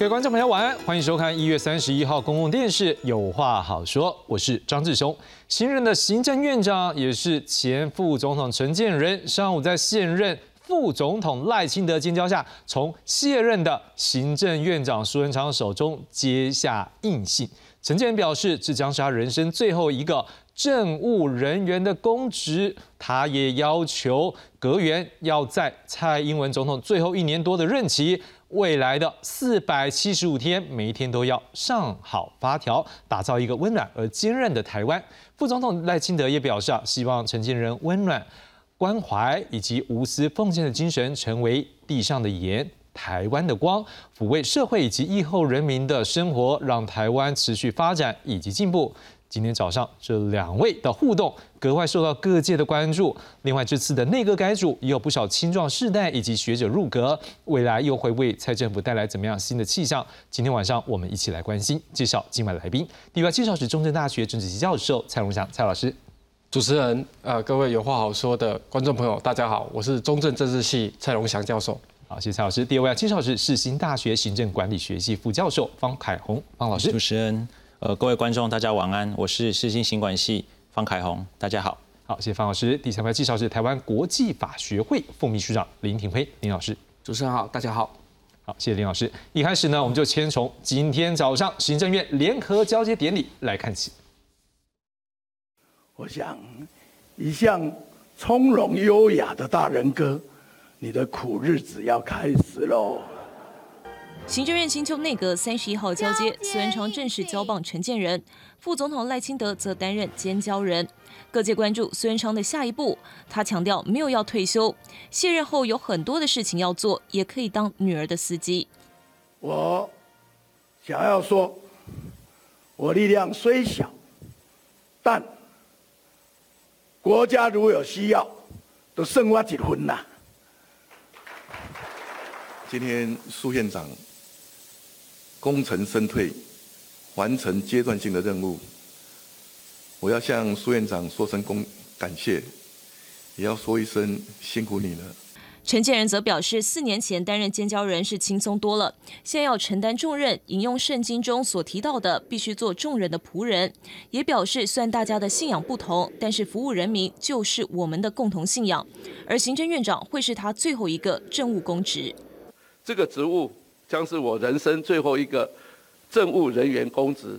各位观众朋友，晚安，欢迎收看一月三十一号公共电视《有话好说》，我是张志雄。新任的行政院长也是前副总统陈建仁，上午在现任副总统赖清德监交下，从卸任的行政院长苏文昌手中接下印信。陈建仁表示，这将是他人生最后一个政务人员的公职。他也要求阁员要在蔡英文总统最后一年多的任期。未来的四百七十五天，每一天都要上好发条，打造一个温暖而坚韧的台湾。副总统赖清德也表示啊，希望陈建仁温暖、关怀以及无私奉献的精神，成为地上的盐、台湾的光，抚慰社会以及疫后人民的生活，让台湾持续发展以及进步。今天早上这两位的互动格外受到各界的关注。另外，这次的内阁改组也有不少青壮世代以及学者入阁，未来又会为蔡政府带来怎么样新的气象？今天晚上我们一起来关心。介绍今晚来宾，第一位介绍是中正大学政治系教授蔡荣祥蔡老师。主持人，呃，各位有话好说的观众朋友，大家好，我是中正政治系蔡荣祥教授。好，谢谢蔡老师。第二位介绍是世新大学行政管理学系副教授方凯宏方老师。主持人。呃，各位观众，大家晚安，我是世新行管系方凯宏，大家好，好，谢谢方老师。第三位介绍是台湾国际法学会副秘书长林廷辉林老师，主持人好，大家好，好，谢谢林老师。一开始呢，我们就先从今天早上行政院联合交接典礼来看起。我想，一向从容优雅的大人哥，你的苦日子要开始喽。行政院新旧内阁三十一号交接，苏文昌正式交棒陈建仁，副总统赖清德则担任监交人。各界关注苏文昌的下一步，他强调没有要退休，卸任后有很多的事情要做，也可以当女儿的司机。我想要说，我力量虽小，但国家如有需要，都剩我一分呐。今天苏院长。功成身退，完成阶段性的任务。我要向苏院长说声恭感谢，也要说一声辛苦你了。陈建仁则表示，四年前担任监交人是轻松多了，现在要承担重任。引用圣经中所提到的，必须做众人的仆人。也表示，虽然大家的信仰不同，但是服务人民就是我们的共同信仰。而行政院长会是他最后一个政务公职。这个职务。将是我人生最后一个政务人员公职，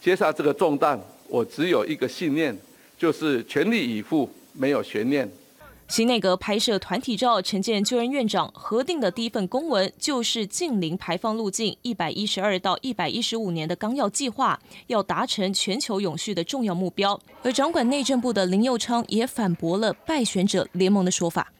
接下这个重担，我只有一个信念，就是全力以赴，没有悬念。新内阁拍摄团体照，陈建就任院长核定的第一份公文，就是近零排放路径一百一十二到一百一十五年的纲要计划，要达成全球永续的重要目标。而掌管内政部的林佑昌也反驳了败选者联盟的说法，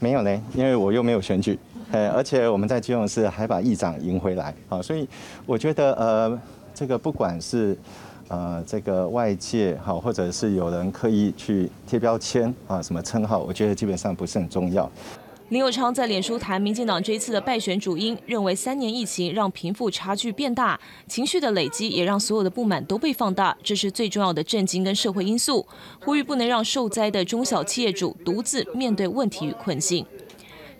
没有呢，因为我又没有选举。呃，而且我们在基隆市还把议长赢回来，好，所以我觉得呃，这个不管是呃这个外界好，或者是有人刻意去贴标签啊，什么称号，我觉得基本上不是很重要。林友昌在脸书谈民进党这一次的败选主因，认为三年疫情让贫富差距变大，情绪的累积也让所有的不满都被放大，这是最重要的震惊跟社会因素。呼吁不能让受灾的中小企业主独自面对问题与困境。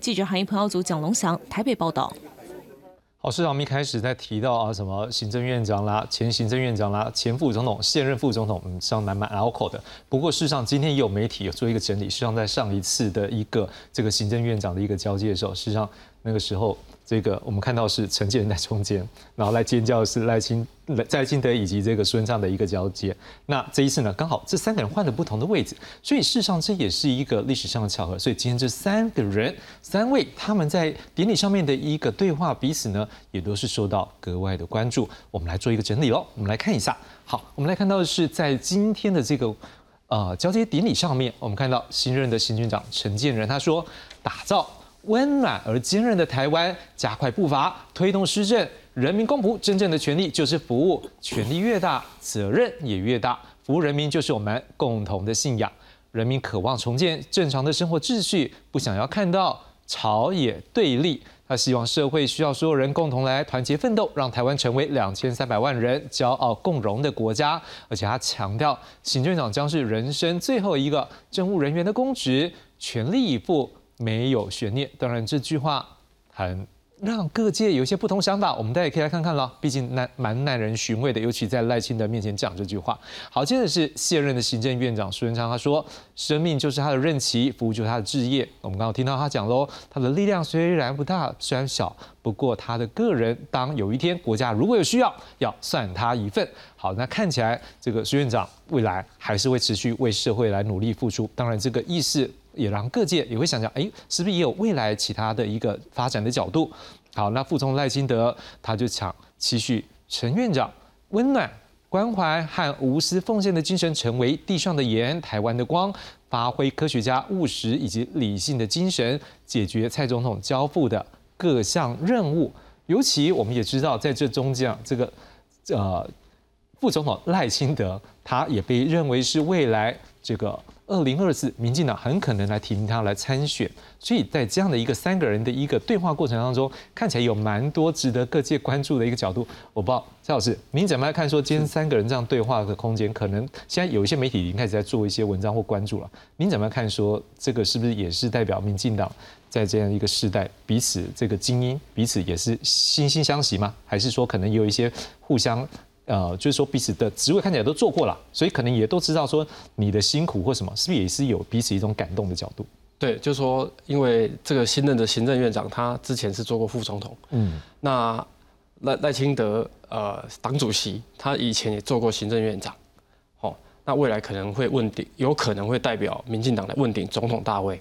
记者韩一朋友组蒋龙翔台北报道。好，市长，我们一开始在提到啊，什么行政院长啦、前行政院长啦、前副总统、现任副总统，嗯，上蛮蛮拗口的。不过，事实上，今天也有媒体有做一个整理，事实上在上一次的一个这个行政院长的一个交接的时候，事实上那个时候。这个我们看到是陈建仁在中间，然后来尖叫是赖清赖清德以及这个孙尚的一个交接。那这一次呢，刚好这三个人换了不同的位置，所以事实上这也是一个历史上的巧合。所以今天这三个人三位他们在典礼上面的一个对话，彼此呢也都是受到格外的关注。我们来做一个整理喽，我们来看一下。好，我们来看到的是在今天的这个呃交接典礼上面，我们看到新任的行军长陈建仁他说打造。温暖而坚韧的台湾，加快步伐，推动施政。人民公仆真正的权利就是服务，权力越大，责任也越大。服务人民就是我们共同的信仰。人民渴望重建正常的生活秩序，不想要看到朝野对立。他希望社会需要所有人共同来团结奋斗，让台湾成为两千三百万人骄傲共荣的国家。而且他强调，行政长将是人生最后一个政务人员的公职，全力以赴。没有悬念，当然这句话很让各界有一些不同想法，我们大家也可以来看看了。毕竟耐蛮耐人寻味的，尤其在赖清德面前讲这句话。好，接着是现任的行政院长苏贞昌，他说：“生命就是他的任期，服务就是他的置业。”我们刚刚听到他讲喽，他的力量虽然不大，虽然小，不过他的个人，当有一天国家如果有需要，要算他一份。好，那看起来这个苏院长未来还是会持续为社会来努力付出。当然，这个意识。也让各界也会想想，哎，是不是也有未来其他的一个发展的角度？好，那副总赖清德他就抢期许陈院长温暖、关怀和无私奉献的精神，成为地上的盐、台湾的光，发挥科学家务实以及理性的精神，解决蔡总统交付的各项任务。尤其我们也知道，在这中间啊，这个呃副总统赖清德，他也被认为是未来这个。二零二四，民进党很可能来提名他来参选，所以在这样的一个三个人的一个对话过程当中，看起来有蛮多值得各界关注的一个角度。我不知道蔡老师，您怎么来看？说今天三个人这样对话的空间，可能现在有一些媒体已经开始在做一些文章或关注了。您怎么看？说这个是不是也是代表民进党在这样一个时代，彼此这个精英彼此也是惺惺相惜吗？还是说可能有一些互相？呃，就是说彼此的职位看起来都做过了，所以可能也都知道说你的辛苦或什么，是不是也是有彼此一种感动的角度？对，就是说，因为这个新任的行政院长他之前是做过副总统，嗯，那赖赖清德呃党主席他以前也做过行政院长，哦，那未来可能会问鼎，有可能会代表民进党来问鼎总统大位。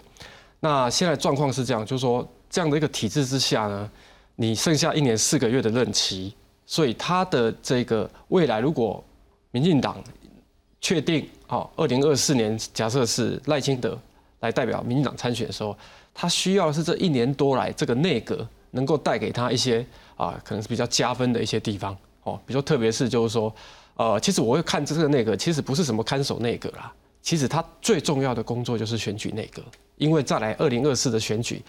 那现在状况是这样，就是说这样的一个体制之下呢，你剩下一年四个月的任期。所以他的这个未来，如果民进党确定哦，二零二四年假设是赖清德来代表民进党参选的时候，他需要的是这一年多来这个内阁能够带给他一些啊，可能是比较加分的一些地方哦。比如说，特别是就是说，呃，其实我会看这个内阁，其实不是什么看守内阁啦，其实他最重要的工作就是选举内阁，因为再来二零二四的选举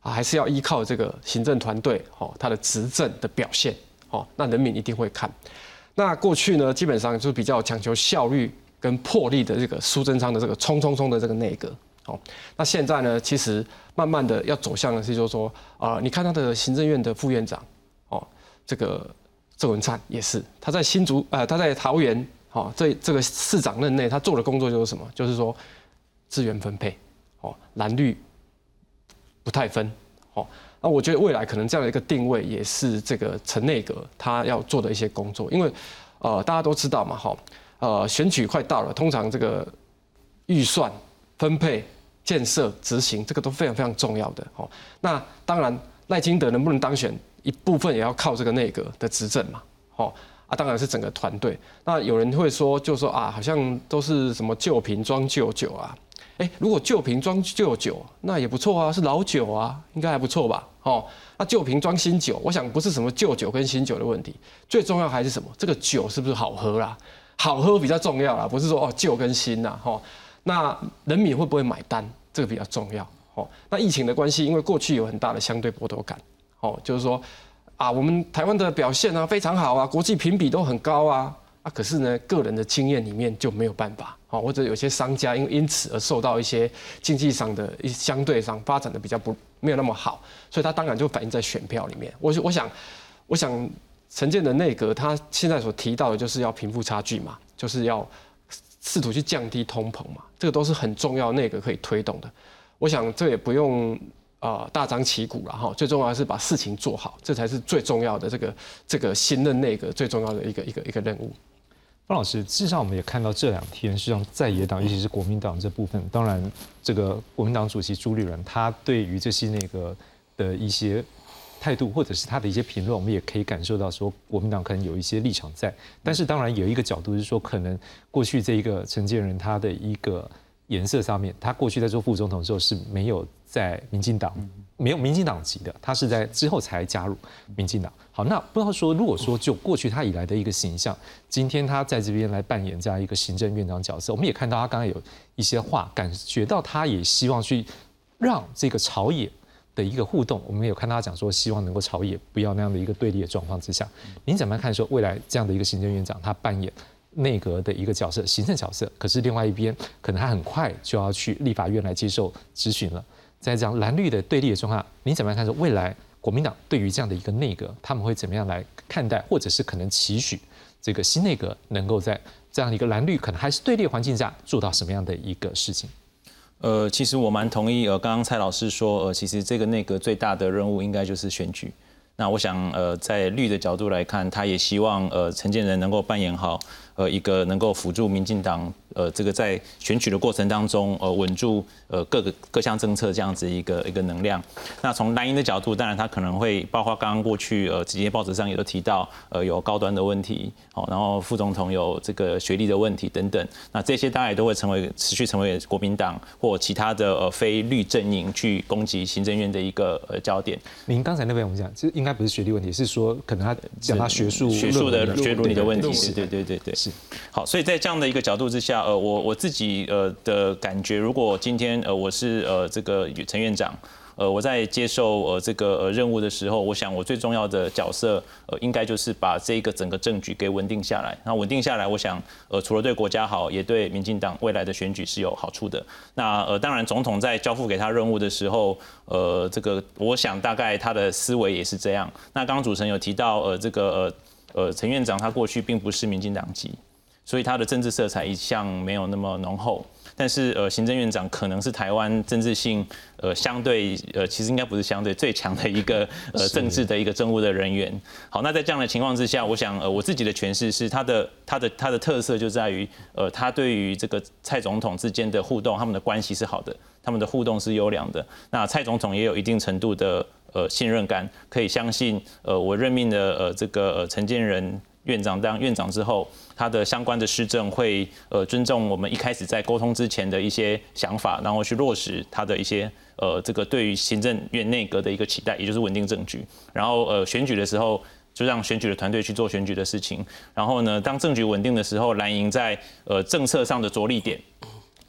啊，还是要依靠这个行政团队哦，他的执政的表现。哦，那人民一定会看。那过去呢，基本上就是比较讲求效率跟魄力的这个苏贞昌的这个冲冲冲的这个内阁。哦，那现在呢，其实慢慢的要走向的是，就是说，啊，你看他的行政院的副院长，哦，这个郑文灿也是，他在新竹，呃，他在桃园，哦，这这个市长任内，他做的工作就是什么？就是说资源分配，哦，蓝绿不太分，哦。那我觉得未来可能这样的一个定位也是这个陈内阁他要做的一些工作，因为呃大家都知道嘛，哈，呃选举快到了，通常这个预算分配、建设、执行这个都非常非常重要的，哦。那当然赖清德能不能当选，一部分也要靠这个内阁的执政嘛，哦啊，当然是整个团队。那有人会说，就说啊，好像都是什么旧瓶装旧酒啊。哎，如果旧瓶装旧酒，那也不错啊，是老酒啊，应该还不错吧？哦，那旧瓶装新酒，我想不是什么旧酒跟新酒的问题，最重要还是什么？这个酒是不是好喝啦？好喝比较重要啦，不是说哦旧跟新呐，哈。那人民会不会买单？这个比较重要。哦，那疫情的关系，因为过去有很大的相对剥夺感，哦，就是说啊，我们台湾的表现啊非常好啊，国际评比都很高啊。啊，可是呢，个人的经验里面就没有办法，哦，或者有些商家因因此而受到一些经济上的一相对上发展的比较不没有那么好，所以他当然就反映在选票里面。我我想，我想陈建的内阁他现在所提到的就是要贫富差距嘛，就是要试图去降低通膨嘛，这个都是很重要内阁可以推动的。我想这也不用啊大张旗鼓了哈，最重要的是把事情做好，这才是最重要的这个这个新任内阁最重要的一个一个一个任务。方老师，事实上我们也看到这两天，实际上在野党，尤其是国民党这部分，当然这个国民党主席朱立伦，他对于这些那个的一些态度，或者是他的一些评论，我们也可以感受到说，国民党可能有一些立场在。但是当然有一个角度是说，可能过去这一个陈建仁他的一个颜色上面，他过去在做副总统的时候是没有在民进党。没有民进党籍的，他是在之后才加入民进党。好，那不知道说，如果说就过去他以来的一个形象，今天他在这边来扮演这样一个行政院长角色，我们也看到他刚刚有一些话，感觉到他也希望去让这个朝野的一个互动。我们有看到他讲说，希望能够朝野不要那样的一个对立的状况之下。您怎么样看说未来这样的一个行政院长，他扮演内阁的一个角色，行政角色？可是另外一边，可能他很快就要去立法院来接受质询了。在这样蓝绿的对立的状况，你怎么样看？说未来国民党对于这样的一个内阁，他们会怎么样来看待，或者是可能期许这个新内阁能够在这样一个蓝绿可能还是对立环境下做到什么样的一个事情？呃，其实我蛮同意呃，刚刚蔡老师说，呃，其实这个内阁最大的任务应该就是选举。那我想，呃，在绿的角度来看，他也希望呃陈建仁能够扮演好呃一个能够辅助民进党。呃，这个在选举的过程当中，呃，稳住呃各个各项政策这样子一个一个能量。那从蓝营的角度，当然他可能会包括刚刚过去呃直接报纸上也都提到，呃，有高端的问题，好，然后副总统有这个学历的问题等等。那这些当然都会成为持续成为国民党或其他的呃非绿阵营去攻击行政院的一个呃焦点。您刚才那边我们讲，其实应该不是学历问题，是说可能他讲他学术学术的学伦理的问题，是对对对对是。好，所以在这样的一个角度之下。呃，我我自己呃的感觉，如果今天呃我是呃这个陈院长，呃我在接受呃这个呃任务的时候，我想我最重要的角色呃应该就是把这个整个政局给稳定下来。那稳定下来，我想呃除了对国家好，也对民进党未来的选举是有好处的。那呃当然总统在交付给他任务的时候，呃这个我想大概他的思维也是这样。那刚刚主持人有提到呃这个呃呃陈院长他过去并不是民进党籍。所以他的政治色彩一向没有那么浓厚，但是呃，行政院长可能是台湾政治性呃相对呃，其实应该不是相对最强的一个呃政治的一个政务的人员。好，那在这样的情况之下，我想呃我自己的诠释是，他的他的他的特色就在于呃，他对于这个蔡总统之间的互动，他们的关系是好的，他们的互动是优良的。那蔡总统也有一定程度的呃信任感，可以相信呃我任命的呃这个呃陈建仁院长当院长之后。他的相关的施政会呃尊重我们一开始在沟通之前的一些想法，然后去落实他的一些呃这个对于行政院内阁的一个期待，也就是稳定政局。然后呃选举的时候就让选举的团队去做选举的事情。然后呢，当政局稳定的时候，蓝营在呃政策上的着力点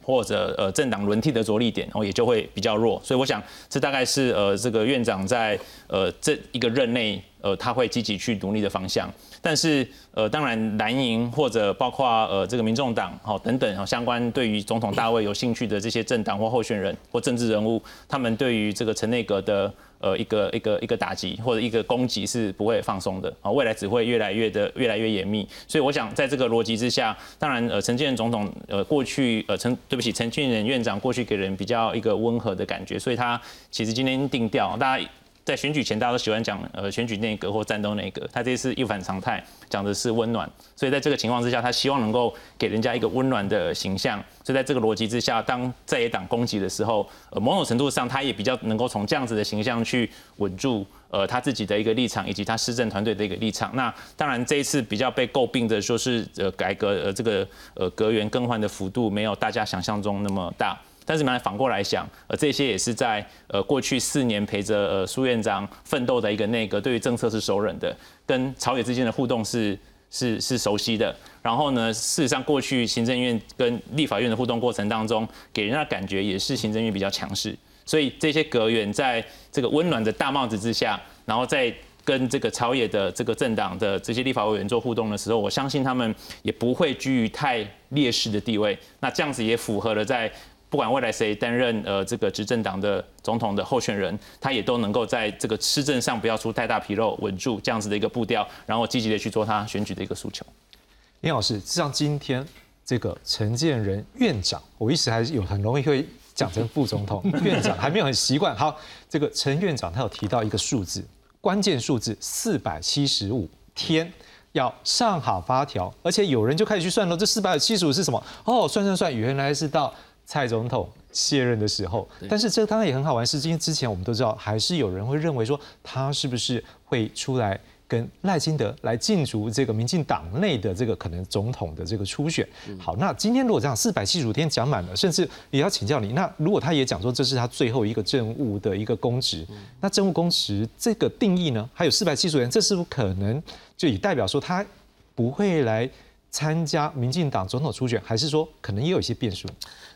或者呃政党轮替的着力点，然后也就会比较弱。所以我想这大概是呃这个院长在呃这一个任内呃他会积极去努力的方向。但是，呃，当然，蓝营或者包括呃这个民众党，好等等，相关对于总统大卫有兴趣的这些政党或候选人或政治人物，他们对于这个陈内阁的呃一个一个一个打击或者一个攻击是不会放松的啊，未来只会越来越的越来越严密。所以，我想在这个逻辑之下，当然，呃，陈建仁总统呃过去呃陈对不起，陈建仁院长过去给人比较一个温和的感觉，所以他其实今天定调，大家。在选举前，大家都喜欢讲呃选举内阁或战斗内阁，他这次一反常态，讲的是温暖。所以在这个情况之下，他希望能够给人家一个温暖的形象。所以在这个逻辑之下，当在野党攻击的时候，呃某种程度上，他也比较能够从这样子的形象去稳住呃他自己的一个立场，以及他施政团队的一个立场。那当然这一次比较被诟病的说是呃改革呃这个呃阁员更换的幅度没有大家想象中那么大。但是，反过来想，呃，这些也是在呃过去四年陪着呃苏院长奋斗的一个内阁，对于政策是熟人的，跟朝野之间的互动是是是熟悉的。然后呢，事实上过去行政院跟立法院的互动过程当中，给人家感觉也是行政院比较强势。所以这些阁员在这个温暖的大帽子之下，然后在跟这个朝野的这个政党的这些立法委员做互动的时候，我相信他们也不会居于太劣势的地位。那这样子也符合了在。不管未来谁担任呃这个执政党的总统的候选人，他也都能够在这个施政上不要出太大纰漏，稳住这样子的一个步调，然后积极的去做他选举的一个诉求。林老师，像今天这个陈建仁院长，我一时还是有很容易会讲成副总统院长，还没有很习惯。好，这个陈院长他有提到一个数字，关键数字四百七十五天要上好发条，而且有人就开始去算了，这四百七十五是什么？哦，算算算，原来是到。蔡总统卸任的时候，但是这当然也很好玩，是因为之前我们都知道，还是有人会认为说他是不是会出来跟赖清德来竞逐这个民进党内的这个可能总统的这个初选。好，那今天如果这样四百七十五天讲满了，甚至也要请教你，那如果他也讲说这是他最后一个政务的一个公职，那政务公职这个定义呢？还有四百七十五天，这是不是可能就以代表说他不会来参加民进党总统初选，还是说可能也有一些变数？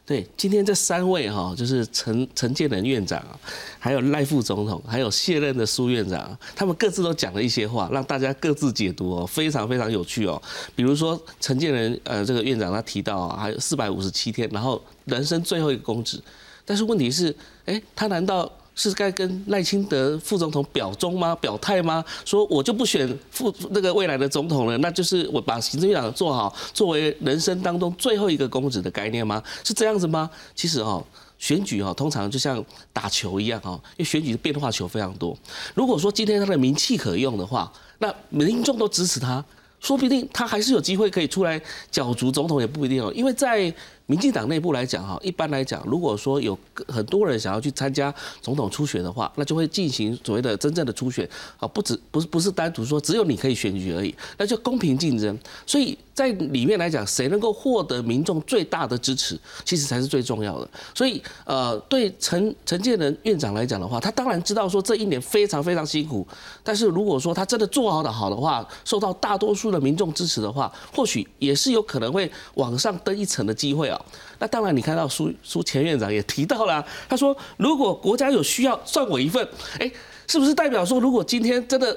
对，今天这三位哈，就是陈陈建仁院长啊，还有赖副总统，还有卸任的苏院长，他们各自都讲了一些话，让大家各自解读哦，非常非常有趣哦。比如说陈建仁呃这个院长他提到啊，还有四百五十七天，然后人生最后一个公职，但是问题是，哎，他难道是该跟赖清德副总统表忠吗？表态吗？说我就不选副那个未来的总统了，那就是我把行政院长做好，作为人生当中最后一个公职的概念吗？是这样子吗？其实哈，选举哈，通常就像打球一样哈，因为选举的变化球非常多。如果说今天他的名气可用的话，那民众都支持他，说不定他还是有机会可以出来角逐总统，也不一定哦，因为在。民进党内部来讲，哈，一般来讲，如果说有很多人想要去参加总统初选的话，那就会进行所谓的真正的初选，啊，不止不是不是单独说只有你可以选举而已，那就公平竞争。所以在里面来讲，谁能够获得民众最大的支持，其实才是最重要的。所以，呃，对陈陈建仁院长来讲的话，他当然知道说这一年非常非常辛苦，但是如果说他真的做好的好的话，受到大多数的民众支持的话，或许也是有可能会往上登一层的机会那当然，你看到苏苏前院长也提到了，他说如果国家有需要，算我一份。哎，是不是代表说，如果今天真的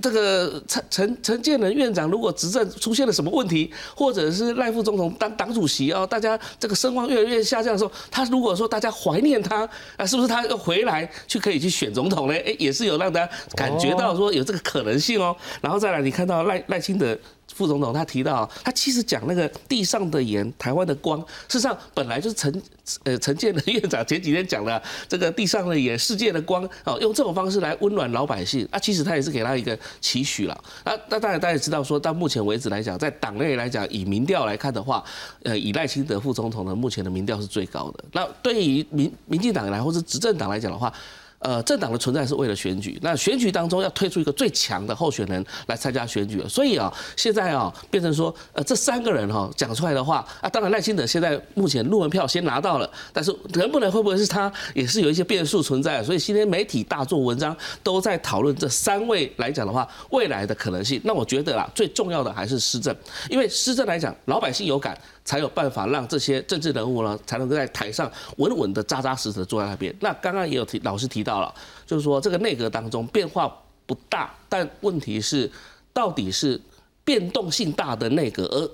这个陈陈陈建仁院长如果执政出现了什么问题，或者是赖副总统当党主席啊，大家这个声望越来越下降的时候，他如果说大家怀念他啊，是不是他要回来去可以去选总统呢？哎，也是有让大家感觉到说有这个可能性哦。然后再来，你看到赖赖清德。副总统他提到，他其实讲那个地上的盐，台湾的光，事实上本来就是陈呃陈建的院长前几天讲了这个地上的盐，世界的光哦，用这种方式来温暖老百姓。啊，其实他也是给他一个期许了。那那当然大家也知道，说到目前为止来讲，在党内来讲，以民调来看的话，呃，以赖清德副总统的目前的民调是最高的。那对于民民进党来或是执政党来讲的话，呃，政党的存在是为了选举，那选举当中要推出一个最强的候选人来参加选举，所以啊，现在啊变成说，呃，这三个人哈讲出来的话啊，当然赖清德现在目前论文票先拿到了，但是能不能会不会是他也是有一些变数存在，所以今天媒体大做文章都在讨论这三位来讲的话未来的可能性。那我觉得啦，最重要的还是施政，因为施政来讲，老百姓有感。才有办法让这些政治人物呢，才能够在台上稳稳的、扎扎实实的坐在那边。那刚刚也有提，老师提到了，就是说这个内阁当中变化不大，但问题是，到底是变动性大的内阁，而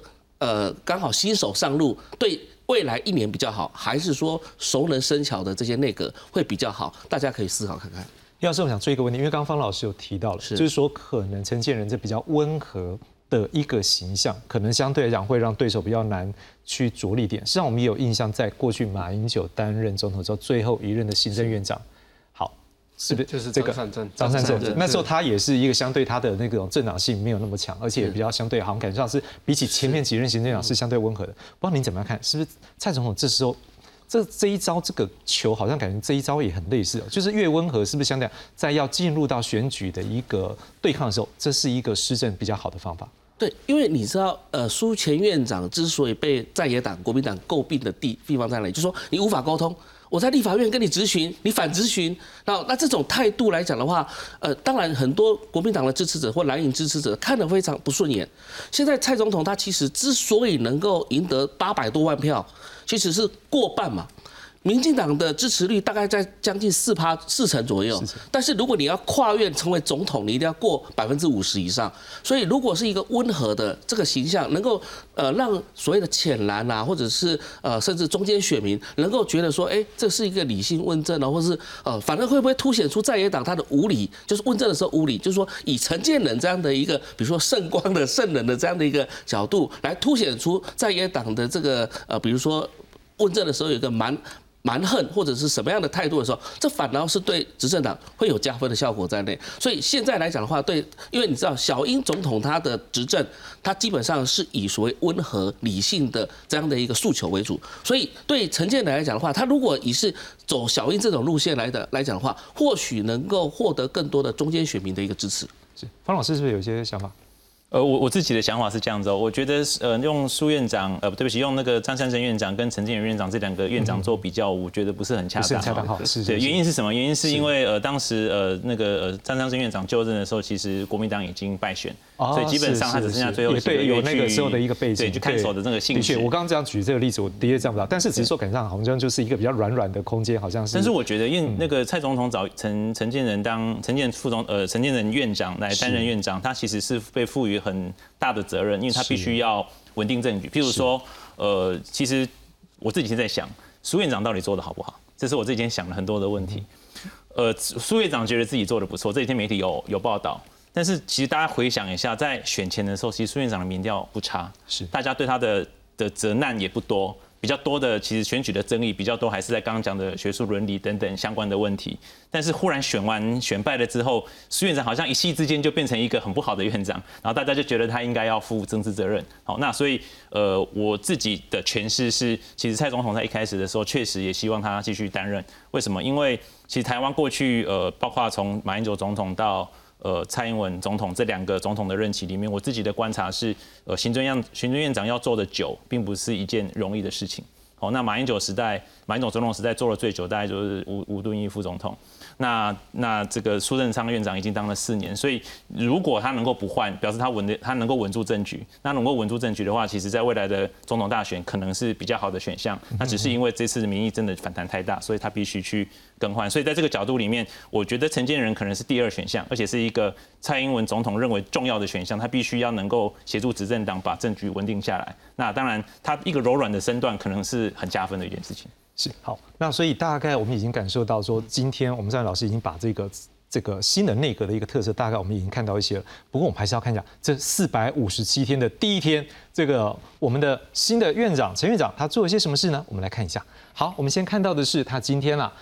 呃刚好新手上路，对未来一年比较好，还是说熟能生巧的这些内阁会比较好？大家可以思考看看。李老师我想追一个问题，因为刚刚方老师有提到了，就是说可能陈建仁这比较温和。的一个形象，可能相对来讲会让对手比较难去着力点。实际上，我们也有印象，在过去马英九担任总统之后，最后一任的行政院长，好，是不是就是这个张善政？张善政那时候他也是一个相对他的那种政党性没有那么强，而且也比较相对好像感觉上是比起前面几任行政院长是相对温和的。不知道您怎么样看？是不是蔡总统这时候？这这一招，这个球好像感觉这一招也很类似，就是越温和，是不是相对在要进入到选举的一个对抗的时候，这是一个施政比较好的方法？对，因为你知道，呃，苏前院长之所以被在野党国民党诟病的地地方在哪里，就是说你无法沟通。我在立法院跟你质询，你反质询，那那这种态度来讲的话，呃，当然很多国民党的支持者或蓝营支持者看得非常不顺眼。现在蔡总统他其实之所以能够赢得八百多万票，其实是过半嘛。民进党的支持率大概在将近四趴四成左右，但是如果你要跨越成为总统，你一定要过百分之五十以上。所以如果是一个温和的这个形象，能够呃让所谓的浅蓝啊，或者是呃甚至中间选民能够觉得说，哎，这是一个理性问政啊，或是呃，反正会不会凸显出在野党他的无理，就是问政的时候无理，就是说以陈建仁这样的一个，比如说圣光的圣人的这样的一个角度来凸显出在野党的这个呃，比如说问政的时候有一个蛮。蛮横或者是什么样的态度的时候，这反倒是对执政党会有加分的效果在内。所以现在来讲的话，对，因为你知道小英总统他的执政，他基本上是以所谓温和理性的这样的一个诉求为主。所以对陈建来讲的话，他如果以是走小英这种路线来的来讲的话，或许能够获得更多的中间选民的一个支持。是方老师是不是有些想法？呃，我我自己的想法是这样子哦，我觉得呃，用苏院长，呃，对不起，用那个张三生院长跟陈建仁院长这两个院长做比较，我觉得不是很恰当。恰当。对，原因是什么？原因是因为呃，当时呃，那个呃，张三生院长就任的时候，其实国民党已经败选。所以基本上他只剩下最后对有那个时候的一个背景，对，就看守的那个兴趣。的确，我刚刚这样举这个例子，我的确这样不到。但是只是说，感觉上好像就是一个比较软软的空间，好像是。但是我觉得，因为那个蔡总统找陈陈建仁当陈建副总呃陈建仁院长来担任院长，他其实是被赋予很大的责任，因为他必须要稳定政局。譬如说，呃，其实我自己现在想，苏院长到底做的好不好？这是我这几天想了很多的问题。呃，苏院长觉得自己做的不错，这几天媒体有有报道。但是其实大家回想一下，在选前的时候，其实苏院长的民调不差，是大家对他的的责难也不多。比较多的，其实选举的争议比较多，还是在刚刚讲的学术伦理等等相关的问题。但是忽然选完选败了之后，苏院长好像一夕之间就变成一个很不好的院长，然后大家就觉得他应该要负政治责任。好，那所以呃，我自己的诠释是，其实蔡总统在一开始的时候确实也希望他继续担任。为什么？因为其实台湾过去呃，包括从马英九总统到呃，蔡英文总统这两个总统的任期里面，我自己的观察是，呃，行政院行政院长要做的久，并不是一件容易的事情。好，那马英九时代，马英九总统时代做了最久，大概就是吴吴敦义副总统。那那这个苏贞昌院长已经当了四年，所以如果他能够不换，表示他稳的，他能够稳住政局。那能够稳住政局的话，其实在未来的总统大选可能是比较好的选项。那只是因为这次的民意真的反弹太大，所以他必须去更换。所以在这个角度里面，我觉得陈建仁可能是第二选项，而且是一个蔡英文总统认为重要的选项。他必须要能够协助执政党把政局稳定下来。那当然，他一个柔软的身段可能是很加分的一件事情。是好，那所以大概我们已经感受到说，今天我们张老师已经把这个这个新的内阁的一个特色，大概我们已经看到一些了。不过我们还是要看一下这四百五十七天的第一天，这个我们的新的院长陈院长他做了些什么事呢？我们来看一下。好，我们先看到的是他今天啊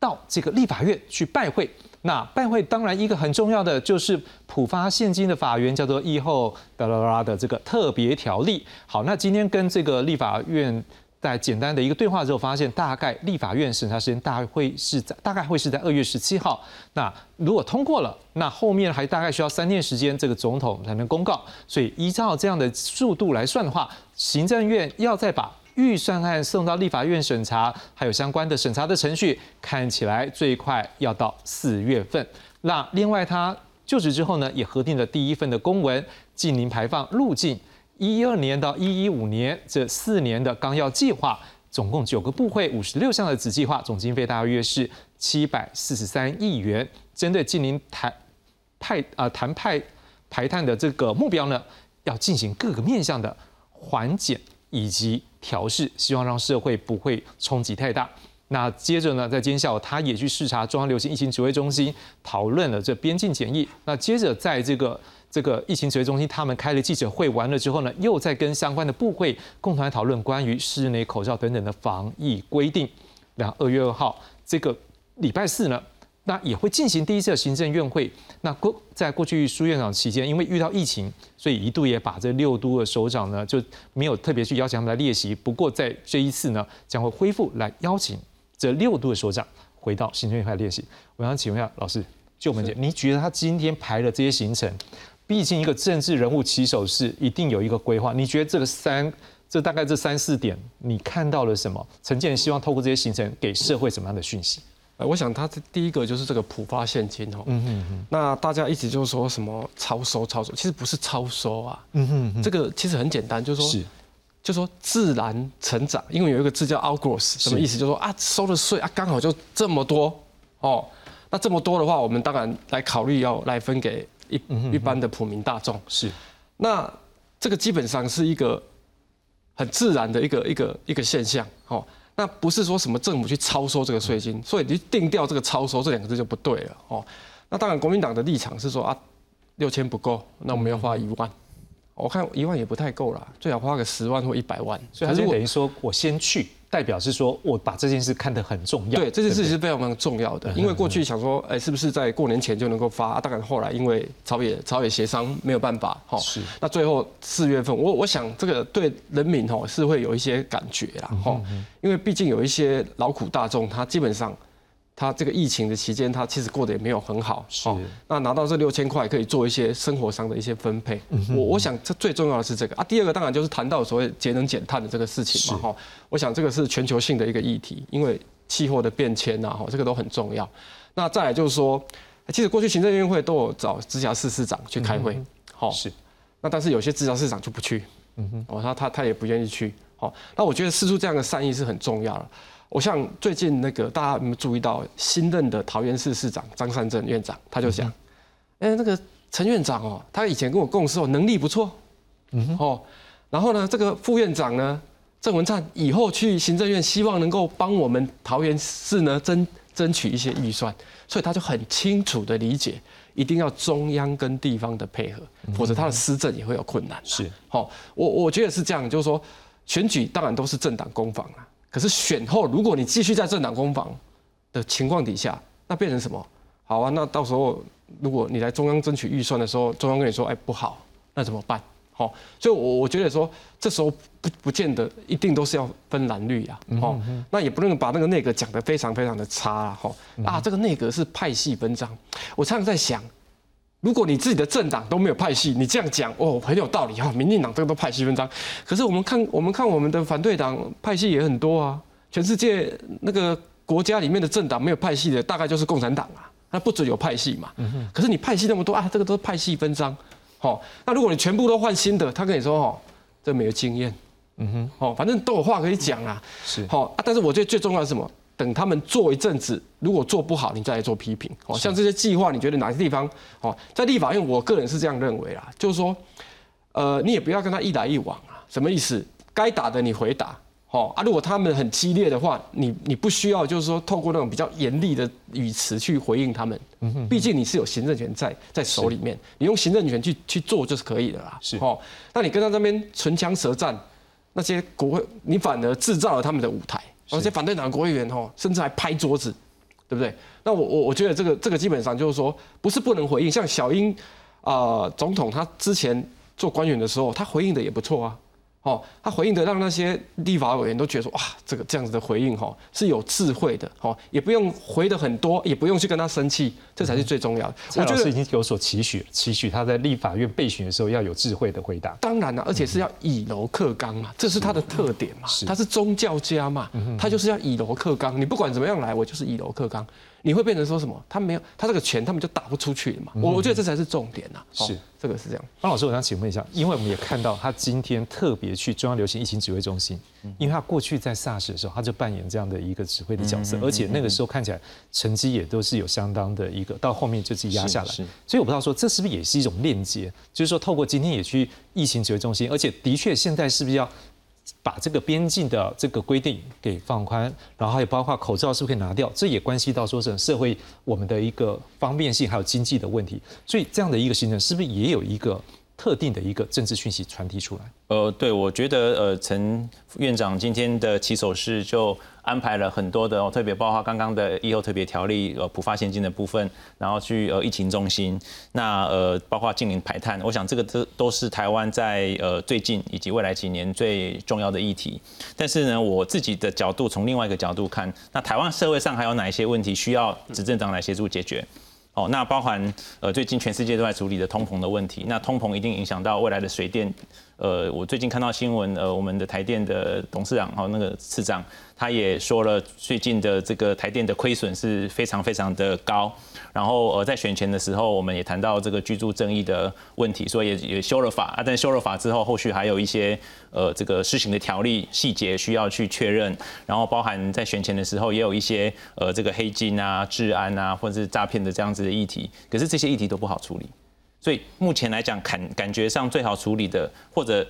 到这个立法院去拜会。那拜会当然一个很重要的就是普发现金的法源叫做以后哒啦啦的这个特别条例。好，那今天跟这个立法院。在简单的一个对话之后，发现大概立法院审查时间大概会是在大概会是在二月十七号。那如果通过了，那后面还大概需要三天时间，这个总统才能公告。所以依照这样的速度来算的话，行政院要再把预算案送到立法院审查，还有相关的审查的程序，看起来最快要到四月份。那另外他就职之后呢，也核定了第一份的公文，近零排放路径。一二年到一一五年这四年的纲要计划，总共九个部会五十六项的子计划，总经费大约是七百四十三亿元。针对近邻谈派啊谈派排碳的这个目标呢，要进行各个面向的缓解以及调试，希望让社会不会冲击太大。那接着呢，在今天下午，他也去视察中央流行疫情指挥中心，讨论了这边境检疫。那接着在这个。这个疫情指挥中心他们开了记者会，完了之后呢，又在跟相关的部会共同来讨论关于室内口罩等等的防疫规定。然后二月二号这个礼拜四呢，那也会进行第一次的行政院会。那过在过去苏院长期间，因为遇到疫情，所以一度也把这六都的首长呢就没有特别去邀请他们来列席。不过在这一次呢，将会恢复来邀请这六都的首长回到行政院会列席。我想请问一下老师，就我们讲，你觉得他今天排的这些行程？毕竟一个政治人物起手是一定有一个规划。你觉得这个三，这大概这三四点，你看到了什么？陈建希望透过这些行程给社会什么样的讯息？呃，我想他这第一个就是这个普发现金哦。那大家一直就说什么超收超收，其实不是超收啊。嗯哼。这个其实很简单，就是说，是，就说自然成长。因为有一个字叫 outgrowth，什么意思？就是说啊，收的税啊，刚好就这么多哦。那这么多的话，我们当然来考虑要来分给。一一般的普民大众。是，那这个基本上是一个很自然的一个一个一个现象，哦，那不是说什么政府去超收这个税金，所以你定掉这个超收这两个字就不对了，哦，那当然国民党的立场是说啊，六千不够，那我们要花一万，我看一万也不太够了，最好花个十万或一百万，所以还是等于说我先去。代表是说，我把这件事看得很重要。对，这件事是非常非常重要的。因为过去想说，哎，是不是在过年前就能够发？当然后来因为朝野朝野协商没有办法，哈。是。那最后四月份，我我想这个对人民哈是会有一些感觉啦，哈。因为毕竟有一些劳苦大众，他基本上。他这个疫情的期间，他其实过得也没有很好。是。那拿到这六千块，可以做一些生活上的一些分配。我我想这最重要的是这个啊。第二个当然就是谈到所谓节能减碳的这个事情嘛。哈。我想这个是全球性的一个议题，因为气候的变迁呐，哈，这个都很重要。那再来就是说，其实过去行政院会都有找直辖市市长去开会。好。是。那但是有些直辖市长就不去。嗯哼。哦，他他他也不愿意去。好。那我觉得试出这样的善意是很重要的。我像最近那个大家有没有注意到新任的桃园市市长张善政院长，他就讲，哎，那个陈院长哦，他以前跟我共事哦，能力不错，嗯哦，然后呢，这个副院长呢，郑文灿以后去行政院，希望能够帮我们桃园市呢争争取一些预算，所以他就很清楚的理解，一定要中央跟地方的配合，否则他的施政也会有困难。是，好，我我觉得是这样，就是说选举当然都是政党攻防啊，可是选后如果你继续在政党攻防的情况底下，那变成什么？好啊，那到时候如果你来中央争取预算的时候，中央跟你说，哎，不好，那怎么办？好，所以，我我觉得说，这时候不不见得一定都是要分蓝绿啊，哦，那也不能把那个内阁讲得非常非常的差啊，哈，啊，这个内阁是派系分赃，我常常在想，如果你自己的政党都没有派系，你这样讲哦，很有道理哈，民进党这个都派系分赃，可是我们看我们看我们的反对党派系也很多啊，全世界那个国家里面的政党没有派系的，大概就是共产党啊，那不准有派系嘛，可是你派系那么多啊，这个都是派系分赃。好，那如果你全部都换新的，他跟你说哦，这没有经验，嗯哼，哦，反正都有话可以讲啊，是，好啊，但是我觉得最重要是什么？等他们做一阵子，如果做不好，你再来做批评。哦，像这些计划，你觉得哪些地方？哦，在立法院，我个人是这样认为啦，就是说，呃，你也不要跟他一来一往啊，什么意思？该打的你回答。哦啊，如果他们很激烈的话，你你不需要就是说透过那种比较严厉的语词去回应他们，毕竟你是有行政权在在手里面，你用行政权去去做就是可以的啦。是哦，那你跟他那边唇枪舌战，那些国会你反而制造了他们的舞台，而且反对党国会议员哦，甚至还拍桌子，对不对？那我我我觉得这个这个基本上就是说，不是不能回应，像小英啊总统他之前做官员的时候，他回应的也不错啊。哦，他回应的让那些立法委员都觉得说，哇，这个这样子的回应哈是有智慧的，哦，也不用回的很多，也不用去跟他生气，这才是最重要的。我觉得已经有所期许，期许他在立法院备询的时候要有智慧的回答。当然了，而且是要以柔克刚嘛，这是他的特点嘛，他是宗教家嘛，他就是要以柔克刚，你不管怎么样来，我就是以柔克刚。你会变成说什么？他没有他这个权，他们就打不出去了嘛。我我觉得这才是重点呐。是，这个是这样。方老师，我想请问一下，因为我们也看到他今天特别去中央流行疫情指挥中心，因为他过去在 SARS 的时候，他就扮演这样的一个指挥的角色，而且那个时候看起来成绩也都是有相当的一个，到后面就是压下来。所以我不知道说这是不是也是一种链接，就是说透过今天也去疫情指挥中心，而且的确现在是不是要？把这个边境的这个规定给放宽，然后还有包括口罩是不是可以拿掉，这也关系到说是社会我们的一个方便性，还有经济的问题。所以这样的一个行程是不是也有一个特定的一个政治讯息传递出来？呃，对，我觉得呃，陈院长今天的起手式就。安排了很多的，特别包括刚刚的疫后特别条例，呃，普发现金的部分，然后去呃疫情中心，那呃包括近零排碳，我想这个都都是台湾在呃最近以及未来几年最重要的议题。但是呢，我自己的角度从另外一个角度看，那台湾社会上还有哪一些问题需要执政党来协助解决？哦，那包含呃最近全世界都在处理的通膨的问题，那通膨一定影响到未来的水电。呃，我最近看到新闻，呃，我们的台电的董事长哦，那个次长，他也说了，最近的这个台电的亏损是非常非常的高。然后呃，在选前的时候，我们也谈到这个居住争议的问题，所以也也修了法啊。但修了法之后，后续还有一些呃这个施行的条例细节需要去确认。然后包含在选前的时候，也有一些呃这个黑金啊、治安啊，或者是诈骗的这样子的议题。可是这些议题都不好处理。所以目前来讲，感感觉上最好处理的，或者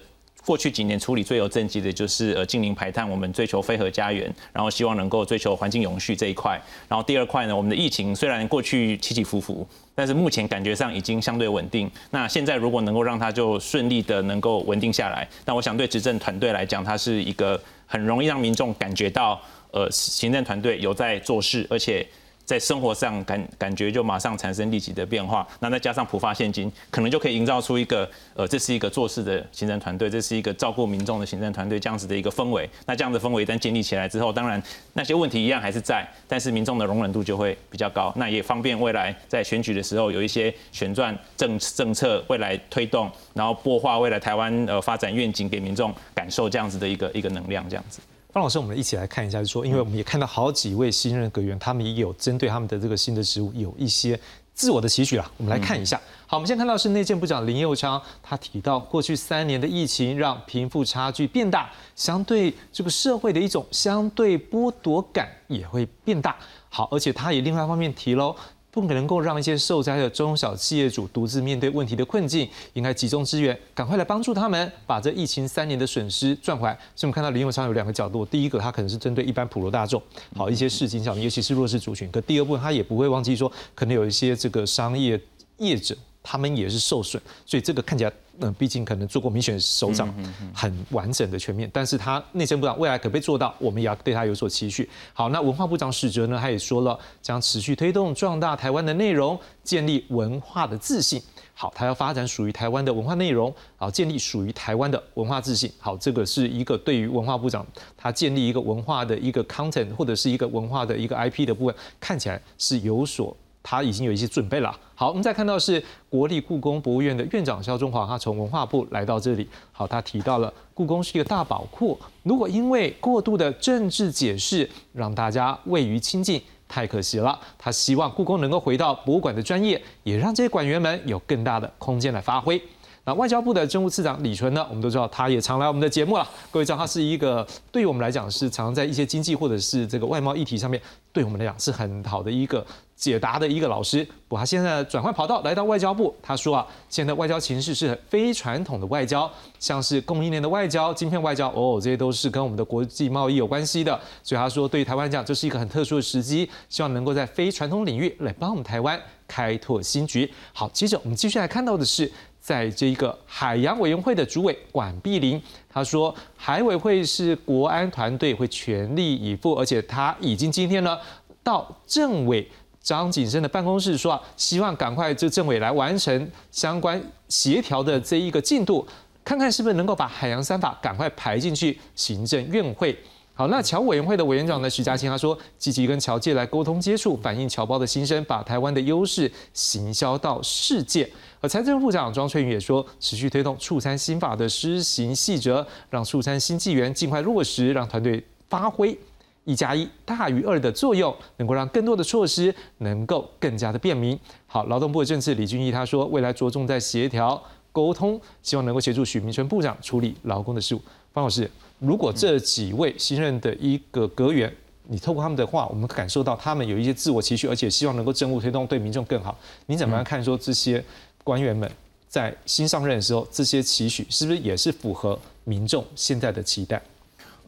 过去几年处理最有政绩的，就是呃近零排碳，我们追求非核家园，然后希望能够追求环境永续这一块。然后第二块呢，我们的疫情虽然过去起起伏伏，但是目前感觉上已经相对稳定。那现在如果能够让它就顺利的能够稳定下来，那我想对执政团队来讲，它是一个很容易让民众感觉到，呃，行政团队有在做事，而且。在生活上感感觉就马上产生立即的变化，那再加上普发现金，可能就可以营造出一个呃，这是一个做事的行政团队，这是一个照顾民众的行政团队这样子的一个氛围。那这样的氛围一旦建立起来之后，当然那些问题一样还是在，但是民众的容忍度就会比较高，那也方便未来在选举的时候有一些旋转政政策未来推动，然后播化未来台湾呃发展愿景给民众感受这样子的一个一个能量这样子。方老师，我们一起来看一下，就说，因为我们也看到好几位新任阁员，他们也有针对他们的这个新的职务有一些自我的期许啦。我们来看一下。好，我们先看到是内政部长林佑昌，他提到过去三年的疫情让贫富差距变大，相对这个社会的一种相对剥夺感也会变大。好，而且他也另外一方面提喽。不可能够让一些受灾的中小企业主独自面对问题的困境，应该集中资源，赶快来帮助他们，把这疫情三年的损失赚回来。所以我们看到林永昌有两个角度，第一个他可能是针对一般普罗大众，好一些市井小民，尤其是弱势族群；可第二部分他也不会忘记说，可能有一些这个商业业者。他们也是受损，所以这个看起来，嗯，毕竟可能做过民选首长，很完整的全面。但是他内政部长未来可不可以做到，我们也要对他有所期许。好，那文化部长史哲呢，他也说了，将持续推动壮大台湾的内容，建立文化的自信。好，他要发展属于台湾的文化内容，然后建立属于台湾的文化自信。好，这个是一个对于文化部长他建立一个文化的一个 content 或者是一个文化的一个 IP 的部分，看起来是有所。他已经有一些准备了。好，我们再看到是国立故宫博物院的院长肖中华，他从文化部来到这里。好，他提到了故宫是一个大宝库，如果因为过度的政治解释让大家位于亲近，太可惜了。他希望故宫能够回到博物馆的专业，也让这些馆员们有更大的空间来发挥。那外交部的政务次长李纯呢？我们都知道，他也常来我们的节目了。各位知道，他是一个对于我们来讲是常在一些经济或者是这个外贸议题上面，对我们来讲是很好的一个解答的一个老师。不，他现在转换跑道来到外交部，他说啊，现在外交形势是非传统的外交，像是供应链的外交、晶片外交，哦，这些都是跟我们的国际贸易有关系的。所以他说，对于台湾讲，这是一个很特殊的时机，希望能够在非传统领域来帮我们台湾开拓新局。好，接着我们继续来看到的是。在这一个海洋委员会的主委管碧玲，他说海委会是国安团队会全力以赴，而且他已经今天呢到政委张景生的办公室说啊，希望赶快这政委来完成相关协调的这一个进度，看看是不是能够把海洋三法赶快排进去行政院会。好，那侨委员会的委员长呢？徐嘉清他说，积极跟侨界来沟通接触，反映侨胞的心声，把台湾的优势行销到世界。而财政部长庄翠云也说，持续推动促餐新法的施行细则，让促餐新纪元尽快落实，让团队发挥一加一大于二的作用，能够让更多的措施能够更加的便民。好，劳动部的政治李俊毅他说，未来着重在协调沟通，希望能够协助许明春部长处理劳工的事务。方老师。如果这几位新任的一个阁员，你透过他们的话，我们感受到他们有一些自我期许，而且希望能够政务推动，对民众更好。你怎么样看说这些官员们在新上任的时候，这些期许是不是也是符合民众现在的期待？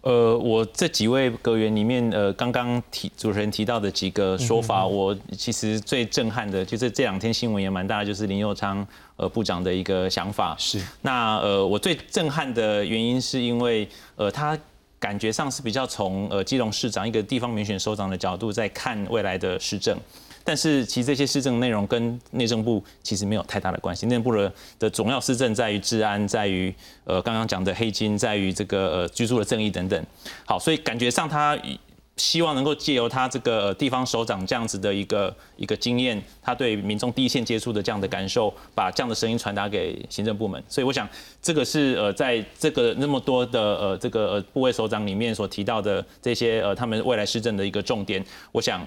呃，我这几位阁员里面，呃，刚刚提主持人提到的几个说法，我其实最震撼的，就是这两天新闻也蛮大，就是林佑昌呃部长的一个想法。是。那呃，我最震撼的原因是因为，呃，他感觉上是比较从呃基隆市长一个地方民选首长的角度在看未来的市政。但是其实这些施政内容跟内政部其实没有太大的关系。内政部的的主要施政在于治安，在于呃刚刚讲的黑金，在于这个呃居住的正义等等。好，所以感觉上他希望能够借由他这个地方首长这样子的一个一个经验，他对民众第一线接触的这样的感受，把这样的声音传达给行政部门。所以我想这个是呃在这个那么多的呃这个呃部位首长里面所提到的这些呃他们未来施政的一个重点，我想。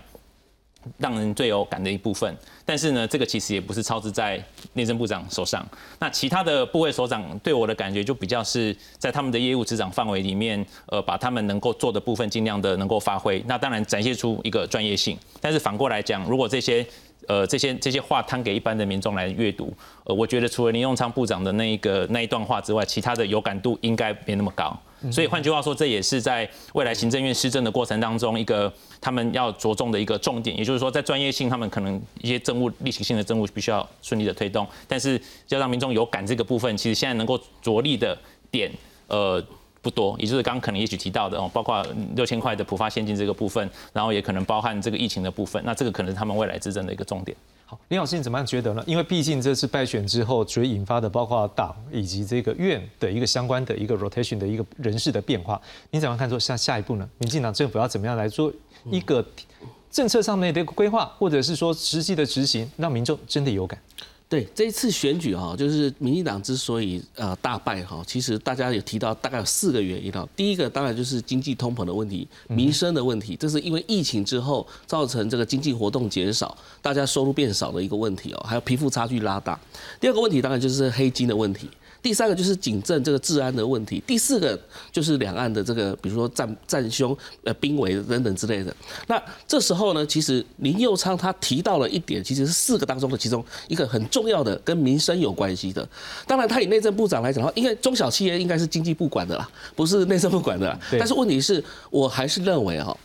让人最有感的一部分，但是呢，这个其实也不是超支在内政部长手上。那其他的部位首长对我的感觉就比较是在他们的业务执掌范围里面，呃，把他们能够做的部分尽量的能够发挥。那当然展现出一个专业性。但是反过来讲，如果这些呃这些这些话摊给一般的民众来阅读，呃，我觉得除了林永昌部长的那一个那一段话之外，其他的有感度应该没那么高。所以换句话说，这也是在未来行政院施政的过程当中，一个他们要着重的一个重点。也就是说，在专业性，他们可能一些政务例行性的政务必须要顺利的推动，但是要让民众有感这个部分，其实现在能够着力的点，呃，不多。也就是刚刚可能也许提到的哦，包括六千块的普发现金这个部分，然后也可能包含这个疫情的部分，那这个可能是他们未来执政的一个重点。好，林老师你怎么样觉得呢？因为毕竟这次败选之后，所引发的包括党以及这个院的一个相关的一个 rotation 的一个人事的变化，你怎么看？说下下一步呢？民进党政府要怎么样来做一个政策上面的一个规划，或者是说实际的执行，让民众真的有感？对这一次选举哈，就是民进党之所以呃大败哈，其实大家有提到大概有四个原因哈。第一个当然就是经济通膨的问题、民生的问题，这是因为疫情之后造成这个经济活动减少，大家收入变少的一个问题哦，还有贫富差距拉大。第二个问题当然就是黑金的问题。第三个就是警政这个治安的问题，第四个就是两岸的这个，比如说战战凶、呃兵围等等之类的。那这时候呢，其实林佑昌他提到了一点，其实是四个当中的其中一个很重要的，跟民生有关系的。当然，他以内政部长来讲的话，因为中小企业应该是经济部管的啦，不是内政部管的啦。但是问题是，我还是认为哈，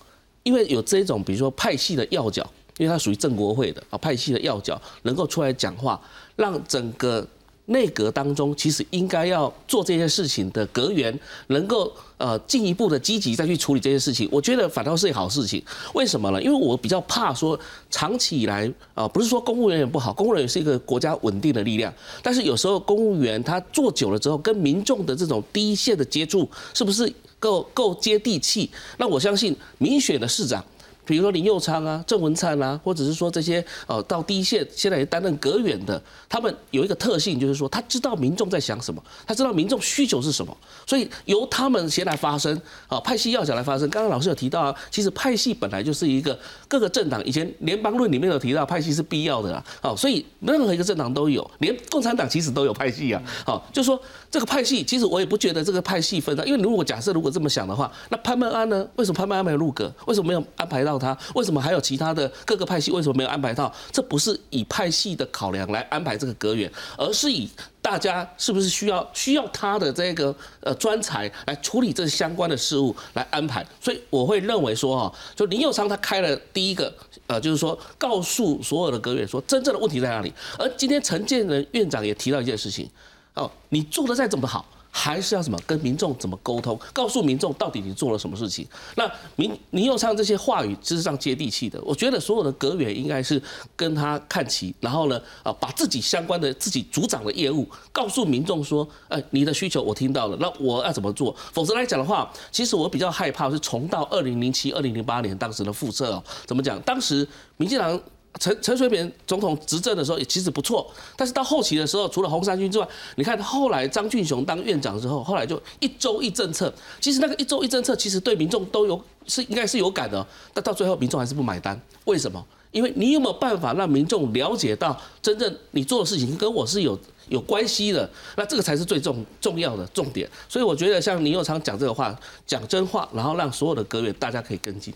因为有这种比如说派系的要角，因为它属于正国会的啊，派系的要角能够出来讲话，让整个。内阁当中，其实应该要做这些事情的阁员，能够呃进一步的积极再去处理这些事情，我觉得反倒是一好事情。为什么呢？因为我比较怕说，长期以来啊，不是说公务员也不好，公务员是一个国家稳定的力量，但是有时候公务员他做久了之后，跟民众的这种第一线的接触，是不是够够接地气？那我相信民选的市长。比如说林佑昌啊、郑文灿啊，或者是说这些呃到第一线现在也担任阁员的，他们有一个特性，就是说他知道民众在想什么，他知道民众需求是什么，所以由他们先来发声啊，派系要角来发声。刚刚老师有提到啊，其实派系本来就是一个各个政党以前联邦论里面有提到派系是必要的啊，好，所以任何一个政党都有，连共产党其实都有派系啊，好，就说这个派系，其实我也不觉得这个派系分的，因为如果假设如果这么想的话，那潘孟安呢？为什么潘孟安没有入阁？为什么没有安排到？到他为什么还有其他的各个派系？为什么没有安排到？这不是以派系的考量来安排这个阁员，而是以大家是不是需要需要他的这个呃专才来处理这相关的事务来安排。所以我会认为说哈，就林佑昌他开了第一个呃，就是说告诉所有的阁员说真正的问题在哪里。而今天陈建仁院长也提到一件事情，哦，你做的再怎么好。还是要什么跟民众怎么沟通，告诉民众到底你做了什么事情。那民林佑昌这些话语事实上接地气的，我觉得所有的阁员应该是跟他看齐，然后呢，啊，把自己相关的自己组长的业务告诉民众说，哎，你的需求我听到了，那我要怎么做？否则来讲的话，其实我比较害怕是重到二零零七、二零零八年当时的复测哦。怎么讲？当时民进党。陈陈水扁总统执政的时候也其实不错，但是到后期的时候，除了红三军之外，你看后来张俊雄当院长之后，后来就一周一政策，其实那个一周一政策其实对民众都有是应该是有感的，但到最后民众还是不买单，为什么？因为你有没有办法让民众了解到真正你做的事情跟我是有有关系的？那这个才是最重重要的重点。所以我觉得像倪友昌讲这个话，讲真话，然后让所有的阁员大家可以跟进。